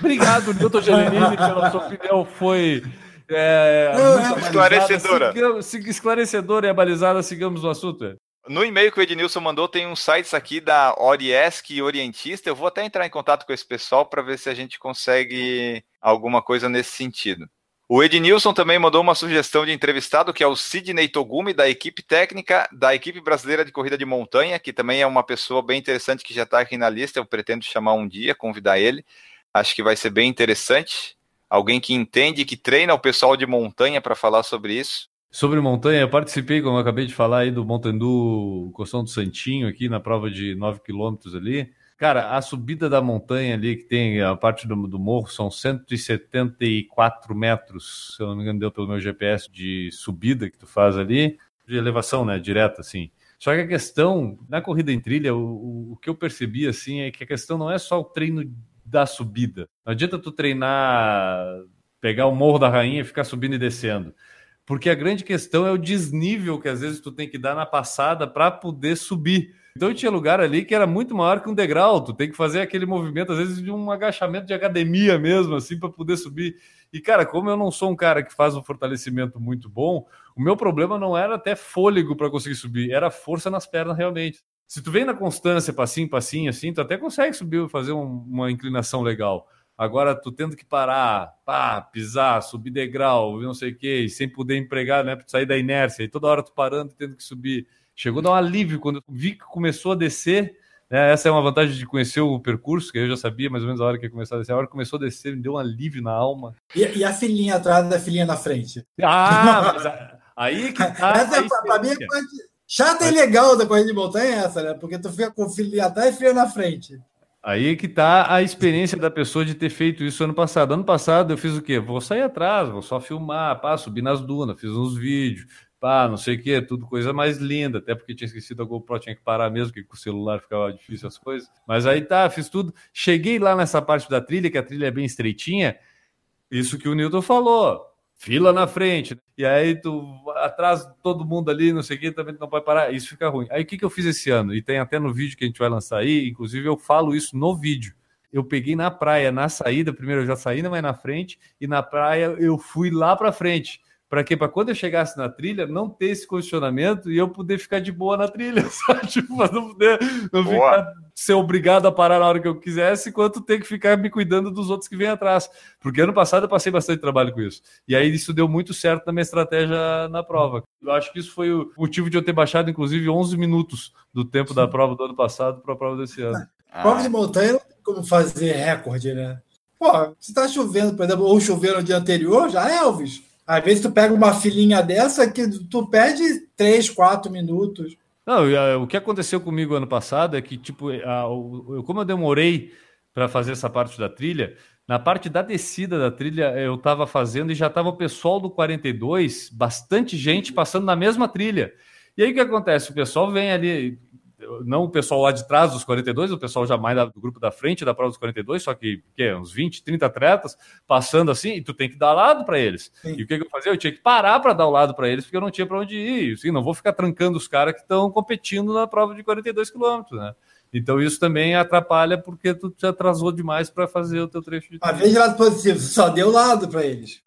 Obrigado, Newton Generini, *laughs* pela sua opinião, foi é, Não, abalizada. esclarecedora. Sigamos- esclarecedora e abalizada, sigamos no assunto. é. No e-mail que o Ednilson mandou, tem uns sites aqui da Oriesc e Orientista. Eu vou até entrar em contato com esse pessoal para ver se a gente consegue alguma coisa nesse sentido. O Ednilson também mandou uma sugestão de entrevistado, que é o Sidney Togumi, da equipe técnica da equipe brasileira de corrida de montanha, que também é uma pessoa bem interessante que já está aqui na lista. Eu pretendo chamar um dia, convidar ele. Acho que vai ser bem interessante. Alguém que entende, que treina o pessoal de montanha para falar sobre isso. Sobre montanha, eu participei, como eu acabei de falar aí, do Montandu Costão do Santinho, aqui na prova de 9 quilômetros ali. Cara, a subida da montanha ali, que tem a parte do, do morro, são 174 metros, se eu não me engano, deu pelo meu GPS de subida que tu faz ali, de elevação, né, direta, assim. Só que a questão, na corrida em trilha, o, o, o que eu percebi, assim, é que a questão não é só o treino da subida. Não adianta tu treinar, pegar o Morro da Rainha e ficar subindo e descendo. Porque a grande questão é o desnível que às vezes tu tem que dar na passada para poder subir. Então tinha lugar ali que era muito maior que um degrau. Tu tem que fazer aquele movimento, às vezes, de um agachamento de academia mesmo, assim, para poder subir. E, cara, como eu não sou um cara que faz um fortalecimento muito bom, o meu problema não era até fôlego para conseguir subir, era força nas pernas realmente. Se tu vem na constância, passinho, passinho, assim, tu até consegue subir, fazer um- uma inclinação legal. Agora, tu tendo que parar, pá, pisar, subir degrau, não sei o quê, e sem poder empregar, né, sair da inércia, e toda hora tu parando, tendo que subir. Chegou a dar um alívio quando eu vi que começou a descer. né, essa é uma vantagem de conhecer o percurso, que eu já sabia mais ou menos a hora que ia começar a descer. A hora que começou a descer, me deu um alívio na alma. E, e a filhinha atrás da filhinha na frente. Ah, mas a- aí que *laughs* tá. essa, a pra, pra mim, é chata e legal da corrida de montanha é essa, né? Porque tu fica com filhinha atrás e filhinha na frente. Aí que tá a experiência da pessoa de ter feito isso ano passado. Ano passado eu fiz o quê? Vou sair atrás, vou só filmar, pá, subir nas dunas, fiz uns vídeos, pá, não sei o quê, tudo coisa mais linda, até porque tinha esquecido a GoPro, tinha que parar mesmo, porque com o celular ficava difícil as coisas. Mas aí tá, fiz tudo. Cheguei lá nessa parte da trilha, que a trilha é bem estreitinha, isso que o Newton falou. Fila na frente. E aí tu atrás todo mundo ali, não sei o que, também não pode parar. Isso fica ruim. Aí o que, que eu fiz esse ano? E tem até no vídeo que a gente vai lançar aí, inclusive eu falo isso no vídeo. Eu peguei na praia, na saída, primeiro eu já saí, mas na frente, e na praia eu fui lá para frente. Para quê? Para quando eu chegasse na trilha, não ter esse condicionamento e eu poder ficar de boa na trilha, *laughs* sabe? Tipo, não poder não ficar ser obrigado a parar na hora que eu quisesse, enquanto ter que ficar me cuidando dos outros que vêm atrás. Porque ano passado eu passei bastante trabalho com isso. E aí isso deu muito certo na minha estratégia na prova. Eu acho que isso foi o motivo de eu ter baixado, inclusive, 11 minutos do tempo da prova do ano passado para a prova desse ano. Prova Ah, de montanha não tem como fazer recorde, né? Pô, se tá chovendo, por exemplo, ou chovendo no dia anterior, já é Elvis. Às vezes tu pega uma filhinha dessa que tu perde 3, 4 minutos. Não, ah, o que aconteceu comigo ano passado é que, tipo, eu- como eu demorei para fazer essa parte da trilha, na parte da descida da trilha eu estava fazendo e já estava o pessoal do 42, bastante gente passando na mesma trilha. E aí o que acontece? O pessoal vem ali, não o pessoal lá de trás dos 42, o pessoal já mais do grupo da frente da prova dos 42, só que, que uns 20, 30 atletas passando assim, e tu tem que dar lado para eles. Sim. E o que, que, eu fazia? Eu tinha que parar para dar o lado para eles, porque eu não tinha para onde ir. Assim, não vou ficar trancando os caras que estão competindo na prova de 42 quilômetros, né? Então isso também atrapalha porque tu te atrasou demais para fazer o teu trecho de. Mas veja lado positivo, só deu lado para eles.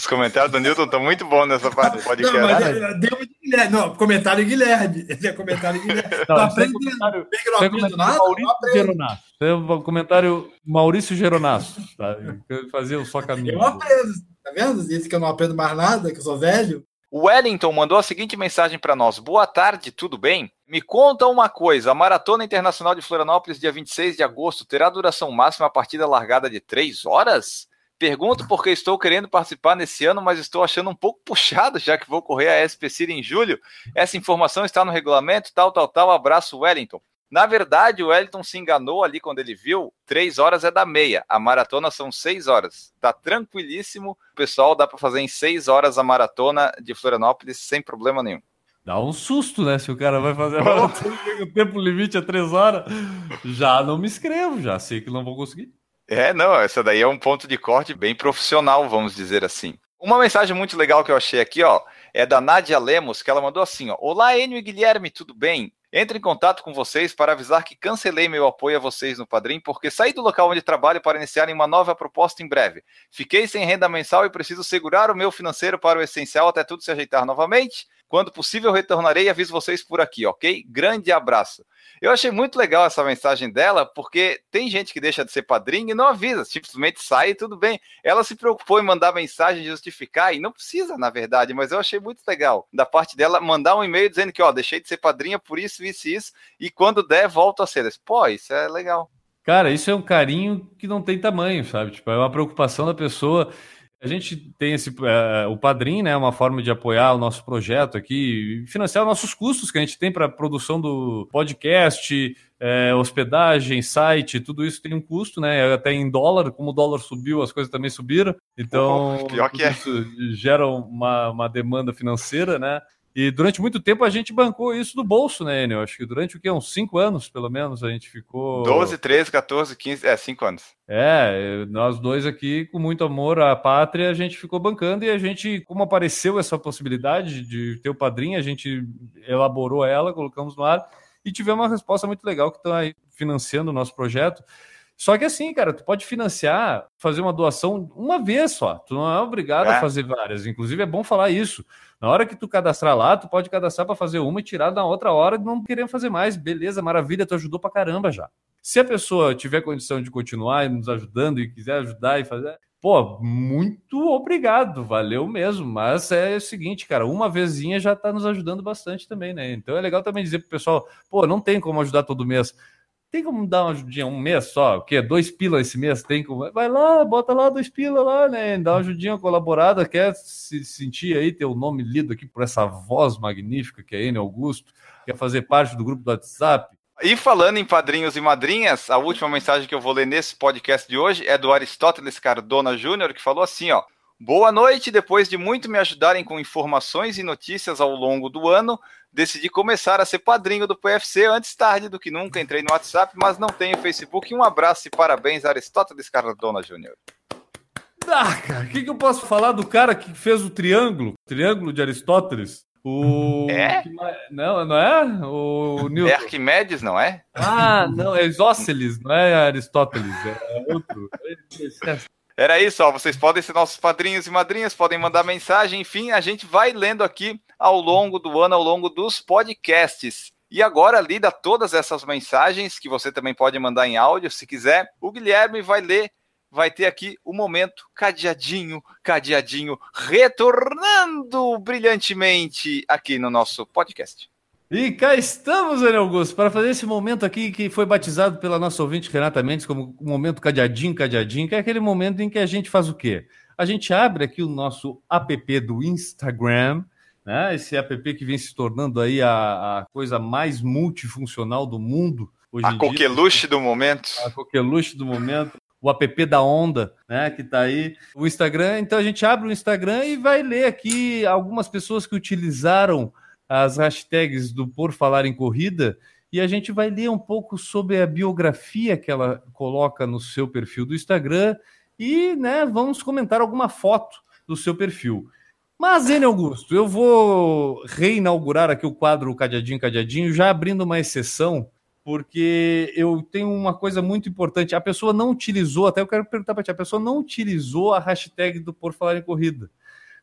Os comentários do Newton estão muito bons nessa parte do podcast. Não, mas é, deu de Guilherme. Não, comentário Guilherme. *laughs* Esse é comentário Guilherme. Não, tá aprendendo. Comentário, que não aprendo nada, Maurício Geronasso. É um comentário Maurício Geronasso. Tá? Fazer o só caminho. Eu aprendo. Tá vendo? Disse que eu não aprendo mais nada, que eu sou velho. O Wellington mandou a seguinte mensagem para nós: Boa tarde, tudo bem? Me conta uma coisa: a Maratona Internacional de Florianópolis, dia 26 de agosto, terá duração máxima a partir da largada de 3 horas? Pergunto porque estou querendo participar nesse ano, mas estou achando um pouco puxado, já que vou correr a SP City em julho. Essa informação está no regulamento, tal, tal, tal. Abraço, Wellington. Na verdade, o Wellington se enganou ali quando ele viu. Três horas é da meia. A maratona são seis horas. Tá tranquilíssimo. Pessoal, dá para fazer em seis horas a maratona de Florianópolis sem problema nenhum. Dá um susto, né? Se o cara vai fazer a maratona *laughs* o tempo limite é três horas, já não me inscrevo, já sei que não vou conseguir. É, não, essa daí é um ponto de corte bem profissional, vamos dizer assim. Uma mensagem muito legal que eu achei aqui, ó, é da Nádia Lemos, que ela mandou assim, ó: Olá, Enio e Guilherme, tudo bem? Entre em contato com vocês para avisar que cancelei meu apoio a vocês no Padrim, porque saí do local onde trabalho para iniciar uma nova proposta em breve. Fiquei sem renda mensal e preciso segurar o meu financeiro para o essencial até tudo se ajeitar novamente. Quando possível, retornarei e aviso vocês por aqui, ok? Grande abraço. Eu achei muito legal essa mensagem dela, porque tem gente que deixa de ser padrinho e não avisa, simplesmente sai e tudo bem. Ela se preocupou em mandar mensagem justificar, e não precisa, na verdade, mas eu achei muito legal da parte dela mandar um e-mail dizendo que, ó, deixei de ser padrinha por isso, isso e isso, e quando der, volto a ser. Pô, isso é legal. Cara, isso é um carinho que não tem tamanho, sabe? Tipo, é uma preocupação da pessoa. A gente tem esse uh, o Padrim, né? Uma forma de apoiar o nosso projeto aqui, financiar nossos custos que a gente tem para produção do podcast, é, hospedagem, site, tudo isso tem um custo, né? Até em dólar, como o dólar subiu, as coisas também subiram. Então, oh, pior que é. isso gera uma, uma demanda financeira, né? E durante muito tempo a gente bancou isso do bolso, né, Enio? Acho que durante o que? Uns 5 anos, pelo menos, a gente ficou. 12, 13, 14, 15, é, 5 anos. É, nós dois aqui, com muito amor à pátria, a gente ficou bancando e a gente, como apareceu essa possibilidade de ter o padrinho, a gente elaborou ela, colocamos no ar e tivemos uma resposta muito legal que estão aí financiando o nosso projeto. Só que assim, cara, tu pode financiar, fazer uma doação uma vez só. Tu não é obrigado é. a fazer várias. Inclusive, é bom falar isso. Na hora que tu cadastrar lá, tu pode cadastrar para fazer uma e tirar na outra hora e não querer fazer mais. Beleza, maravilha, tu ajudou para caramba já. Se a pessoa tiver condição de continuar nos ajudando e quiser ajudar e fazer, pô, muito obrigado, valeu mesmo. Mas é o seguinte, cara, uma vezinha já tá nos ajudando bastante também, né? Então é legal também dizer pro pessoal, pô, não tem como ajudar todo mês. Tem como dar uma ajudinha um mês só? O quê? Dois pila esse mês? Tem como? Vai lá, bota lá dois pila lá, né? Dá uma ajudinha colaborada. Quer se sentir aí, ter o nome lido aqui por essa voz magnífica que é N Augusto? Quer fazer parte do grupo do WhatsApp? E falando em padrinhos e madrinhas, a última mensagem que eu vou ler nesse podcast de hoje é do Aristóteles Cardona Júnior, que falou assim, ó. Boa noite, depois de muito me ajudarem com informações e notícias ao longo do ano, decidi começar a ser padrinho do PFC antes tarde do que nunca. Entrei no WhatsApp, mas não tenho Facebook. Um abraço e parabéns, Aristóteles Cardona Júnior. Ah, cara, o que, que eu posso falar do cara que fez o triângulo? Triângulo de Aristóteles? O. É? Não, não é? O Newton. É Arquimedes, não é? Ah, não, é Isósceles, não é Aristóteles, é outro. Era isso, ó. Vocês podem ser nossos padrinhos e madrinhas, podem mandar mensagem, enfim, a gente vai lendo aqui ao longo do ano, ao longo dos podcasts. E agora lida todas essas mensagens que você também pode mandar em áudio, se quiser. O Guilherme vai ler, vai ter aqui o momento cadeadinho, cadeadinho, retornando brilhantemente aqui no nosso podcast. E cá estamos, Daniel Augusto, para fazer esse momento aqui que foi batizado pela nossa ouvinte Renata Mendes como o momento cadeadinho, cadeadinho, que é aquele momento em que a gente faz o quê? A gente abre aqui o nosso app do Instagram, né? Esse app que vem se tornando aí a, a coisa mais multifuncional do mundo hoje a coqueluche do momento. A coqueluche do momento. O app da Onda, né, que está aí. O Instagram, então a gente abre o Instagram e vai ler aqui algumas pessoas que utilizaram as hashtags do Por Falar em Corrida e a gente vai ler um pouco sobre a biografia que ela coloca no seu perfil do Instagram e né, vamos comentar alguma foto do seu perfil. Mas, Zene Augusto, eu vou reinaugurar aqui o quadro Cadeadinho Cadeadinho, já abrindo uma exceção, porque eu tenho uma coisa muito importante. A pessoa não utilizou, até eu quero perguntar para ti, a pessoa não utilizou a hashtag do Por Falar em Corrida.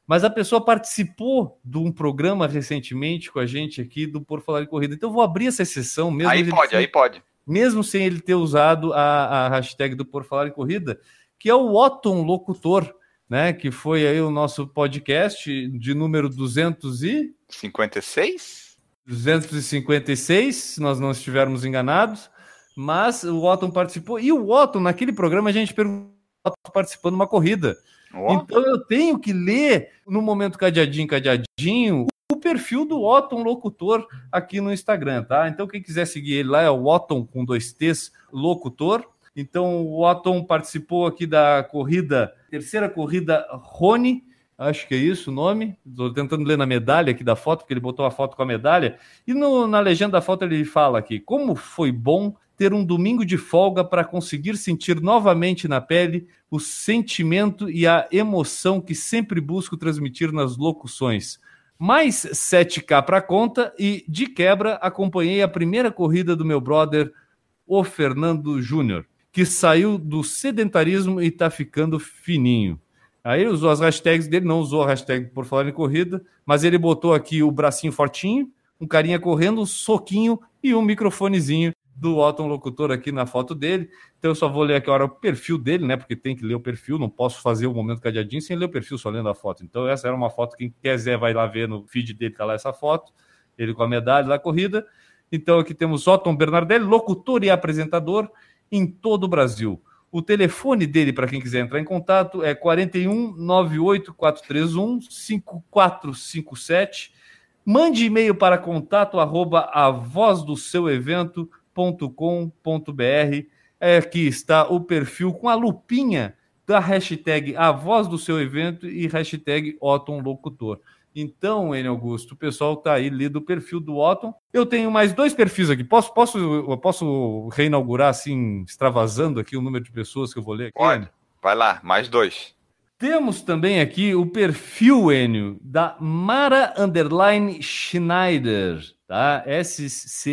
Mas a pessoa participou de um programa recentemente com a gente aqui do Por Falar em Corrida. Então eu vou abrir essa exceção mesmo. Aí pode, sem, aí pode. Mesmo sem ele ter usado a, a hashtag do Por Falar em Corrida, que é o Otton Locutor, né? Que foi aí o nosso podcast de número 256? 256, se nós não estivermos enganados. Mas o Otton participou. E o Otton, naquele programa, a gente perguntou participando de uma corrida. Oh. Então eu tenho que ler no momento cadeadinho, cadeadinho, o perfil do Otton Locutor aqui no Instagram, tá? Então quem quiser seguir ele lá é o Otton com dois T's Locutor. Então o Otton participou aqui da corrida, terceira corrida Rony, acho que é isso o nome. Estou tentando ler na medalha aqui da foto, porque ele botou a foto com a medalha. E no, na legenda da foto ele fala aqui: como foi bom ter um domingo de folga para conseguir sentir novamente na pele o sentimento e a emoção que sempre busco transmitir nas locuções. Mais 7K para conta e, de quebra, acompanhei a primeira corrida do meu brother, o Fernando Júnior, que saiu do sedentarismo e está ficando fininho. Aí ele usou as hashtags dele, não usou a hashtag por falar em corrida, mas ele botou aqui o bracinho fortinho, um carinha correndo, um soquinho e um microfonezinho do Otton Locutor aqui na foto dele. Então eu só vou ler aqui agora o perfil dele, né? Porque tem que ler o perfil, não posso fazer o momento cadeadinho sem ler o perfil, só lendo a foto. Então essa era uma foto, quem quiser vai lá ver no feed dele, tá lá essa foto, ele com a medalha da corrida. Então aqui temos Otton Bernardelli, locutor e apresentador em todo o Brasil. O telefone dele, para quem quiser entrar em contato, é 41 98 431 5457. Mande e-mail para contato arroba a voz do seu evento com.br É, aqui está o perfil com a lupinha da hashtag A Voz do Seu Evento e hashtag Otton Locutor. Então, Enio Augusto, o pessoal está aí lendo o perfil do Otton. Eu tenho mais dois perfis aqui. Posso, posso, posso reinaugurar, assim, extravasando aqui o número de pessoas que eu vou ler aqui? Pode. Vai lá, mais dois. Temos também aqui o perfil, Enio, da Mara Underline Schneider tá? S-C-H-E-N-A-I-D-E-R,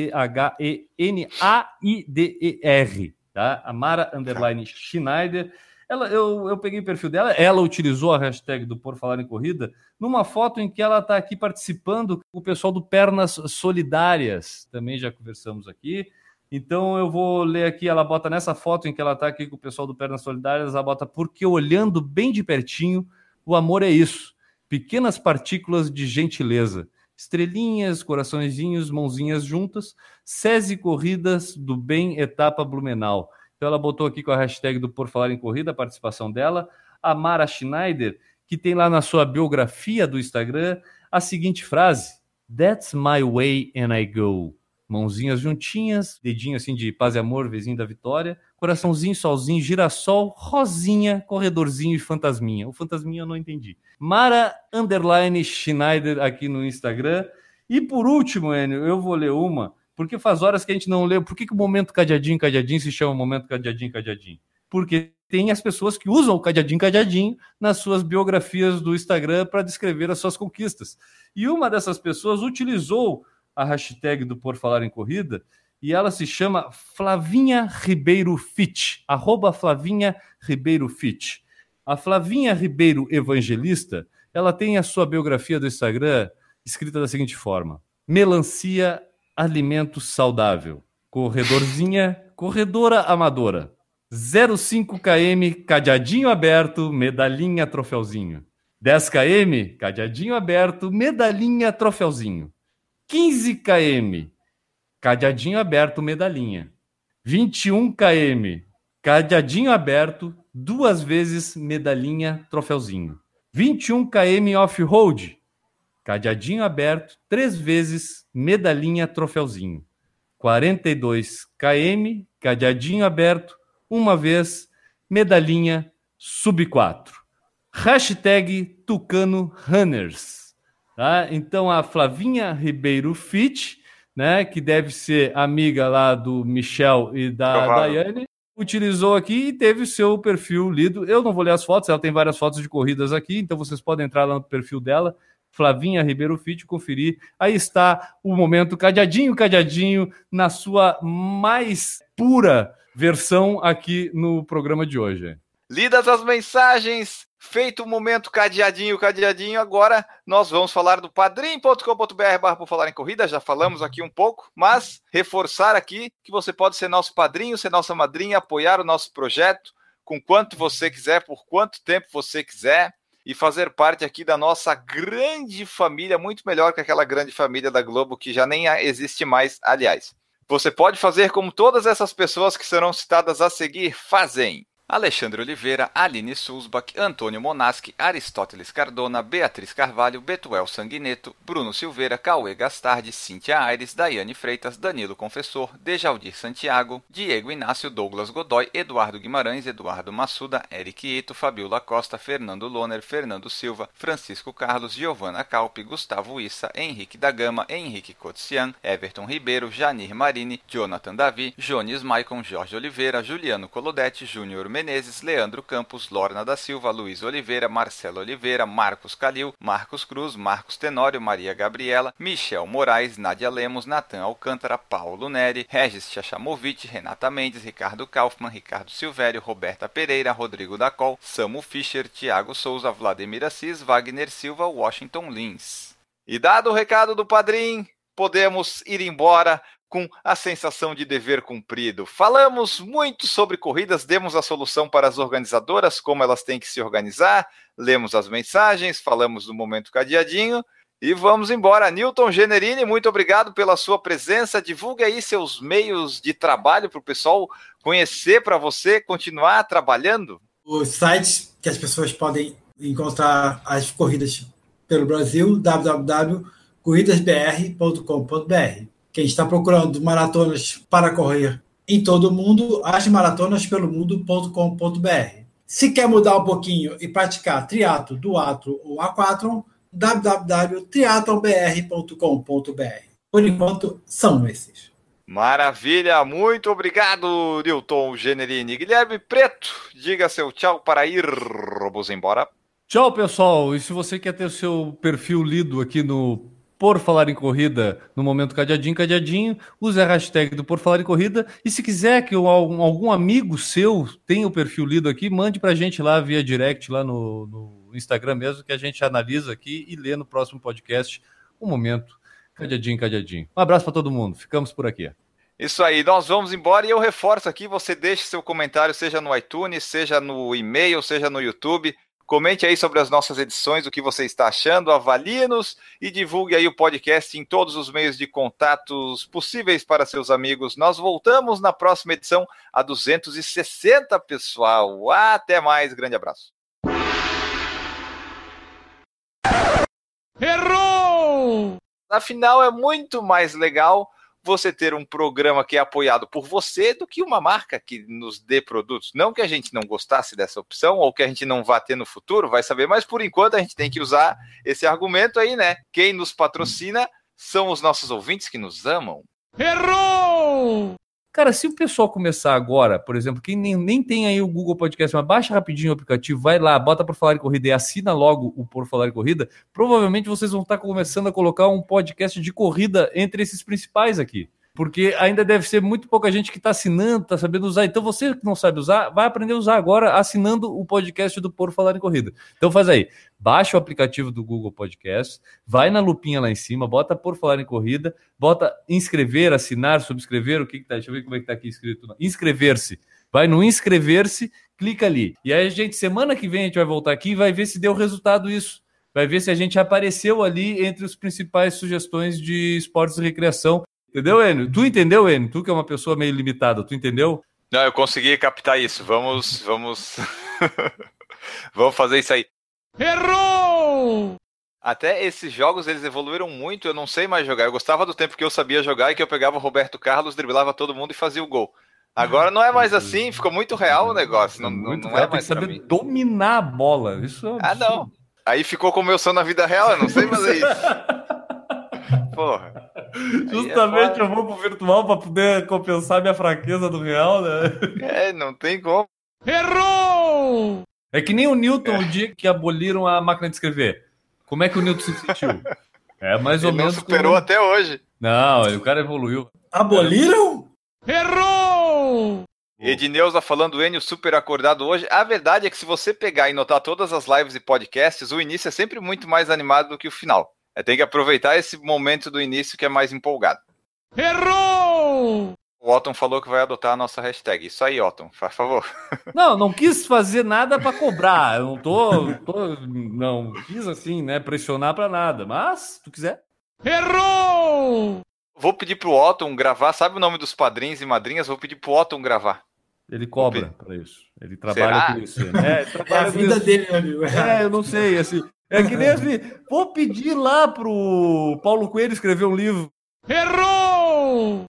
tá? Amara Underline Schneider. Ela, eu, eu peguei o perfil dela, ela utilizou a hashtag do Por Falar em Corrida numa foto em que ela está aqui participando com o pessoal do Pernas Solidárias, também já conversamos aqui. Então eu vou ler aqui, ela bota nessa foto em que ela está aqui com o pessoal do Pernas Solidárias, ela bota porque olhando bem de pertinho, o amor é isso, pequenas partículas de gentileza estrelinhas, coraçõezinhos, mãozinhas juntas, SESI Corridas do Bem Etapa Blumenau. Então ela botou aqui com a hashtag do Por Falar em Corrida, a participação dela, a Mara Schneider, que tem lá na sua biografia do Instagram a seguinte frase: That's my way and I go mãozinhas juntinhas, dedinho assim de paz e amor, vizinho da vitória, coraçãozinho, solzinho, girassol, rosinha, corredorzinho e fantasminha. O fantasminha eu não entendi. Mara Underline Schneider aqui no Instagram. E por último, Enio, eu vou ler uma, porque faz horas que a gente não leu. Por que, que o momento cadeadinho, cadeadinho se chama momento cadeadinho, cadeadinho? Porque tem as pessoas que usam o cadeadinho, cadeadinho nas suas biografias do Instagram para descrever as suas conquistas. E uma dessas pessoas utilizou a hashtag do Por Falar em Corrida e ela se chama Flavinha Ribeiro Fit, arroba Flavinha Ribeiro Fit. A Flavinha Ribeiro Evangelista, ela tem a sua biografia do Instagram escrita da seguinte forma: Melancia Alimento Saudável. Corredorzinha, corredora amadora. 05 km, cadeadinho aberto, medalhinha, troféuzinho. 10 km, cadeadinho aberto, medalhinha, troféuzinho. 15 km, cadeadinho aberto, medalhinha. 21 km, cadeadinho aberto, duas vezes medalhinha, troféuzinho. 21 km off-road, cadeadinho aberto, três vezes medalhinha, troféuzinho. 42 km, cadeadinho aberto, uma vez medalhinha, sub 4. Hashtag Tucano Runners. Tá? Então a Flavinha Ribeiro Fit, né, que deve ser amiga lá do Michel e da Provável. Daiane, utilizou aqui e teve o seu perfil lido. Eu não vou ler as fotos, ela tem várias fotos de corridas aqui, então vocês podem entrar lá no perfil dela, Flavinha Ribeiro Fit, conferir. Aí está o momento cadeadinho, cadeadinho, na sua mais pura versão aqui no programa de hoje. Lidas as mensagens, feito o momento cadeadinho, cadeadinho, agora nós vamos falar do padrim.com.br barra por falar em corrida, já falamos aqui um pouco, mas reforçar aqui que você pode ser nosso padrinho, ser nossa madrinha, apoiar o nosso projeto com quanto você quiser, por quanto tempo você quiser e fazer parte aqui da nossa grande família, muito melhor que aquela grande família da Globo que já nem existe mais, aliás. Você pode fazer como todas essas pessoas que serão citadas a seguir fazem. Alexandre Oliveira, Aline Sulzbach, Antônio Monaschi, Aristóteles Cardona, Beatriz Carvalho, Betuel Sanguineto, Bruno Silveira, Cauê Gastardi, Cíntia Aires, Daiane Freitas, Danilo Confessor, Dejaldir Santiago, Diego Inácio, Douglas Godoy, Eduardo Guimarães, Eduardo Massuda, Eric Ito, Fabiola Costa, Fernando Loner, Fernando Silva, Francisco Carlos, Giovanna Calpe, Gustavo Issa, Henrique da Gama, Henrique Cotsian, Everton Ribeiro, Janir Marini, Jonathan Davi, Jones Maicon, Jorge Oliveira, Juliano Colodete, Júnior Menezes, Leandro Campos, Lorna da Silva, Luiz Oliveira, Marcelo Oliveira, Marcos Calil, Marcos Cruz, Marcos Tenório, Maria Gabriela, Michel Moraes, Nádia Lemos, Natan Alcântara, Paulo Neri, Regis Chachamovic, Renata Mendes, Ricardo Kaufmann, Ricardo Silvério, Roberta Pereira, Rodrigo Dacol, Samu Fischer, Thiago Souza, Vladimir Assis, Wagner Silva, Washington Lins. E dado o recado do padrinho, podemos ir embora com a sensação de dever cumprido. Falamos muito sobre corridas, demos a solução para as organizadoras, como elas têm que se organizar, lemos as mensagens, falamos do momento cadeadinho e vamos embora. Newton Generini, muito obrigado pela sua presença. Divulgue aí seus meios de trabalho para o pessoal conhecer, para você continuar trabalhando. Os sites que as pessoas podem encontrar as corridas pelo Brasil, www.corridasbr.com.br. Quem está procurando maratonas para correr em todo o mundo, ache maratonaspelomundo.com.br. Se quer mudar um pouquinho e praticar triatlo, duatlo ou aquatron, www.triatlonbr.com.br. Por enquanto, são esses. Maravilha, muito obrigado, Newton Generini. Guilherme Preto, diga seu tchau para ir, robôs embora. Tchau, pessoal. E se você quer ter o seu perfil lido aqui no Por Falar em Corrida, no momento cadeadinho, cadeadinho, use a hashtag do Por Falar em Corrida. E se quiser que algum, algum amigo seu tenha o perfil lido aqui, mande pra gente lá via direct, lá no, no Instagram mesmo, que a gente analisa aqui e lê no próximo podcast o momento cadeadinho, cadeadinho. Um abraço para todo mundo. Ficamos por aqui. Isso aí, nós vamos embora e eu reforço aqui, você deixe seu comentário, seja no iTunes, seja no e-mail, seja no YouTube. Comente aí sobre as nossas edições, o que você está achando, avalie-nos e divulgue aí o podcast em todos os meios de contatos possíveis para seus amigos. Nós voltamos na próxima edição, a 260, pessoal. Até mais, grande abraço. Errou! Afinal, é muito mais legal você ter um programa que é apoiado por você do que uma marca que nos dê produtos. Não que a gente não gostasse dessa opção ou que a gente não vá ter no futuro, vai saber, mas por enquanto a gente tem que usar esse argumento aí, né? Quem nos patrocina são os nossos ouvintes que nos amam. Errou! Cara, se o pessoal começar agora, por exemplo, quem nem, nem tem aí o Google Podcast, mas baixa rapidinho o aplicativo, vai lá, bota por falar em corrida e assina logo o Por Falar em Corrida, provavelmente vocês vão estar começando a colocar um podcast de corrida entre esses principais aqui. Porque ainda deve ser muito pouca gente que está assinando, está sabendo usar. Então, você que não sabe usar, vai aprender a usar agora assinando o podcast do Por Falar em Corrida. Então, faz aí. Baixa o aplicativo do Google Podcast, vai na lupinha lá em cima, bota Por Falar em Corrida, bota inscrever, assinar, subscrever, o que, que tá? Deixa eu ver como é que tá aqui escrito. Inscrever-se. Vai no inscrever-se, clica ali. E aí, a gente, semana que vem, a gente vai voltar aqui e vai ver se deu resultado isso. Vai ver se a gente apareceu ali entre os principais sugestões de esportes e recreação. Entendeu, Enio? Tu entendeu, Enio? Tu que é uma pessoa meio limitada, tu entendeu? Não, eu consegui captar isso. Vamos, vamos, *laughs* vamos fazer isso aí. Errou! Até esses jogos eles evoluíram muito. Eu não sei mais jogar. Eu gostava do tempo que eu sabia jogar e que eu pegava o Roberto Carlos, driblava todo mundo e fazia o gol. Agora não é mais assim. Ficou muito real o negócio. Não, Muito não real, é tem mais que pra saber mim. dominar a bola. Isso é um Ah, não. Aí ficou como eu sou na vida real, eu não sei fazer isso. *laughs* Porra. *laughs* Justamente eu vou pro virtual para poder compensar minha fraqueza do real, né? É, não tem como. Errou! É que nem o Newton o dia que aboliram a máquina de escrever. Como é que o Newton se sentiu? É mais ou Ele não menos. superou como- até hoje. Não, o cara evoluiu. Aboliram? Errou! Edneuza falando Enio super acordado hoje. A verdade é que se você pegar e notar todas as lives e podcasts, o início é sempre muito mais animado do que o final. É, tem que aproveitar esse momento do início que é mais empolgado. Errou! O Otton falou que vai adotar a nossa hashtag. Isso aí, Otton, faz favor. *laughs* Não, não quis fazer nada para cobrar. Eu não tô, tô- não quis assim, né, pressionar para nada. Mas, se tu quiser. Errou! Vou pedir pro Otton gravar. Sabe o nome dos padrinhos e madrinhas? Vou pedir pro Otton gravar. Ele cobra para isso. Ele trabalha Será? com isso. É, ele É a trabalha vida isso. dele, amigo. É, eu não sei, assim. É que nem assim, vou pedir lá pro Paulo Coelho escrever um livro. Errou!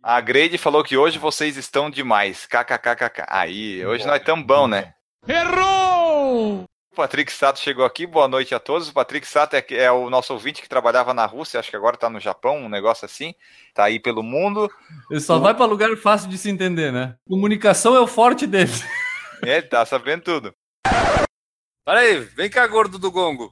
A Grade falou que hoje vocês estão demais. KKKKK. Aí, hoje nós estamos bom, né? Errou! O Patrick Sato chegou aqui, boa noite a todos. O Patrick Sato é, é o nosso ouvinte que trabalhava na Rússia, acho que agora está no Japão, um negócio assim. Tá aí pelo mundo. Ele só vai para lugar fácil de se entender, né? Comunicação é o forte dele. É, tá sabendo tudo. Para aí, vem cá, gordo do gongo.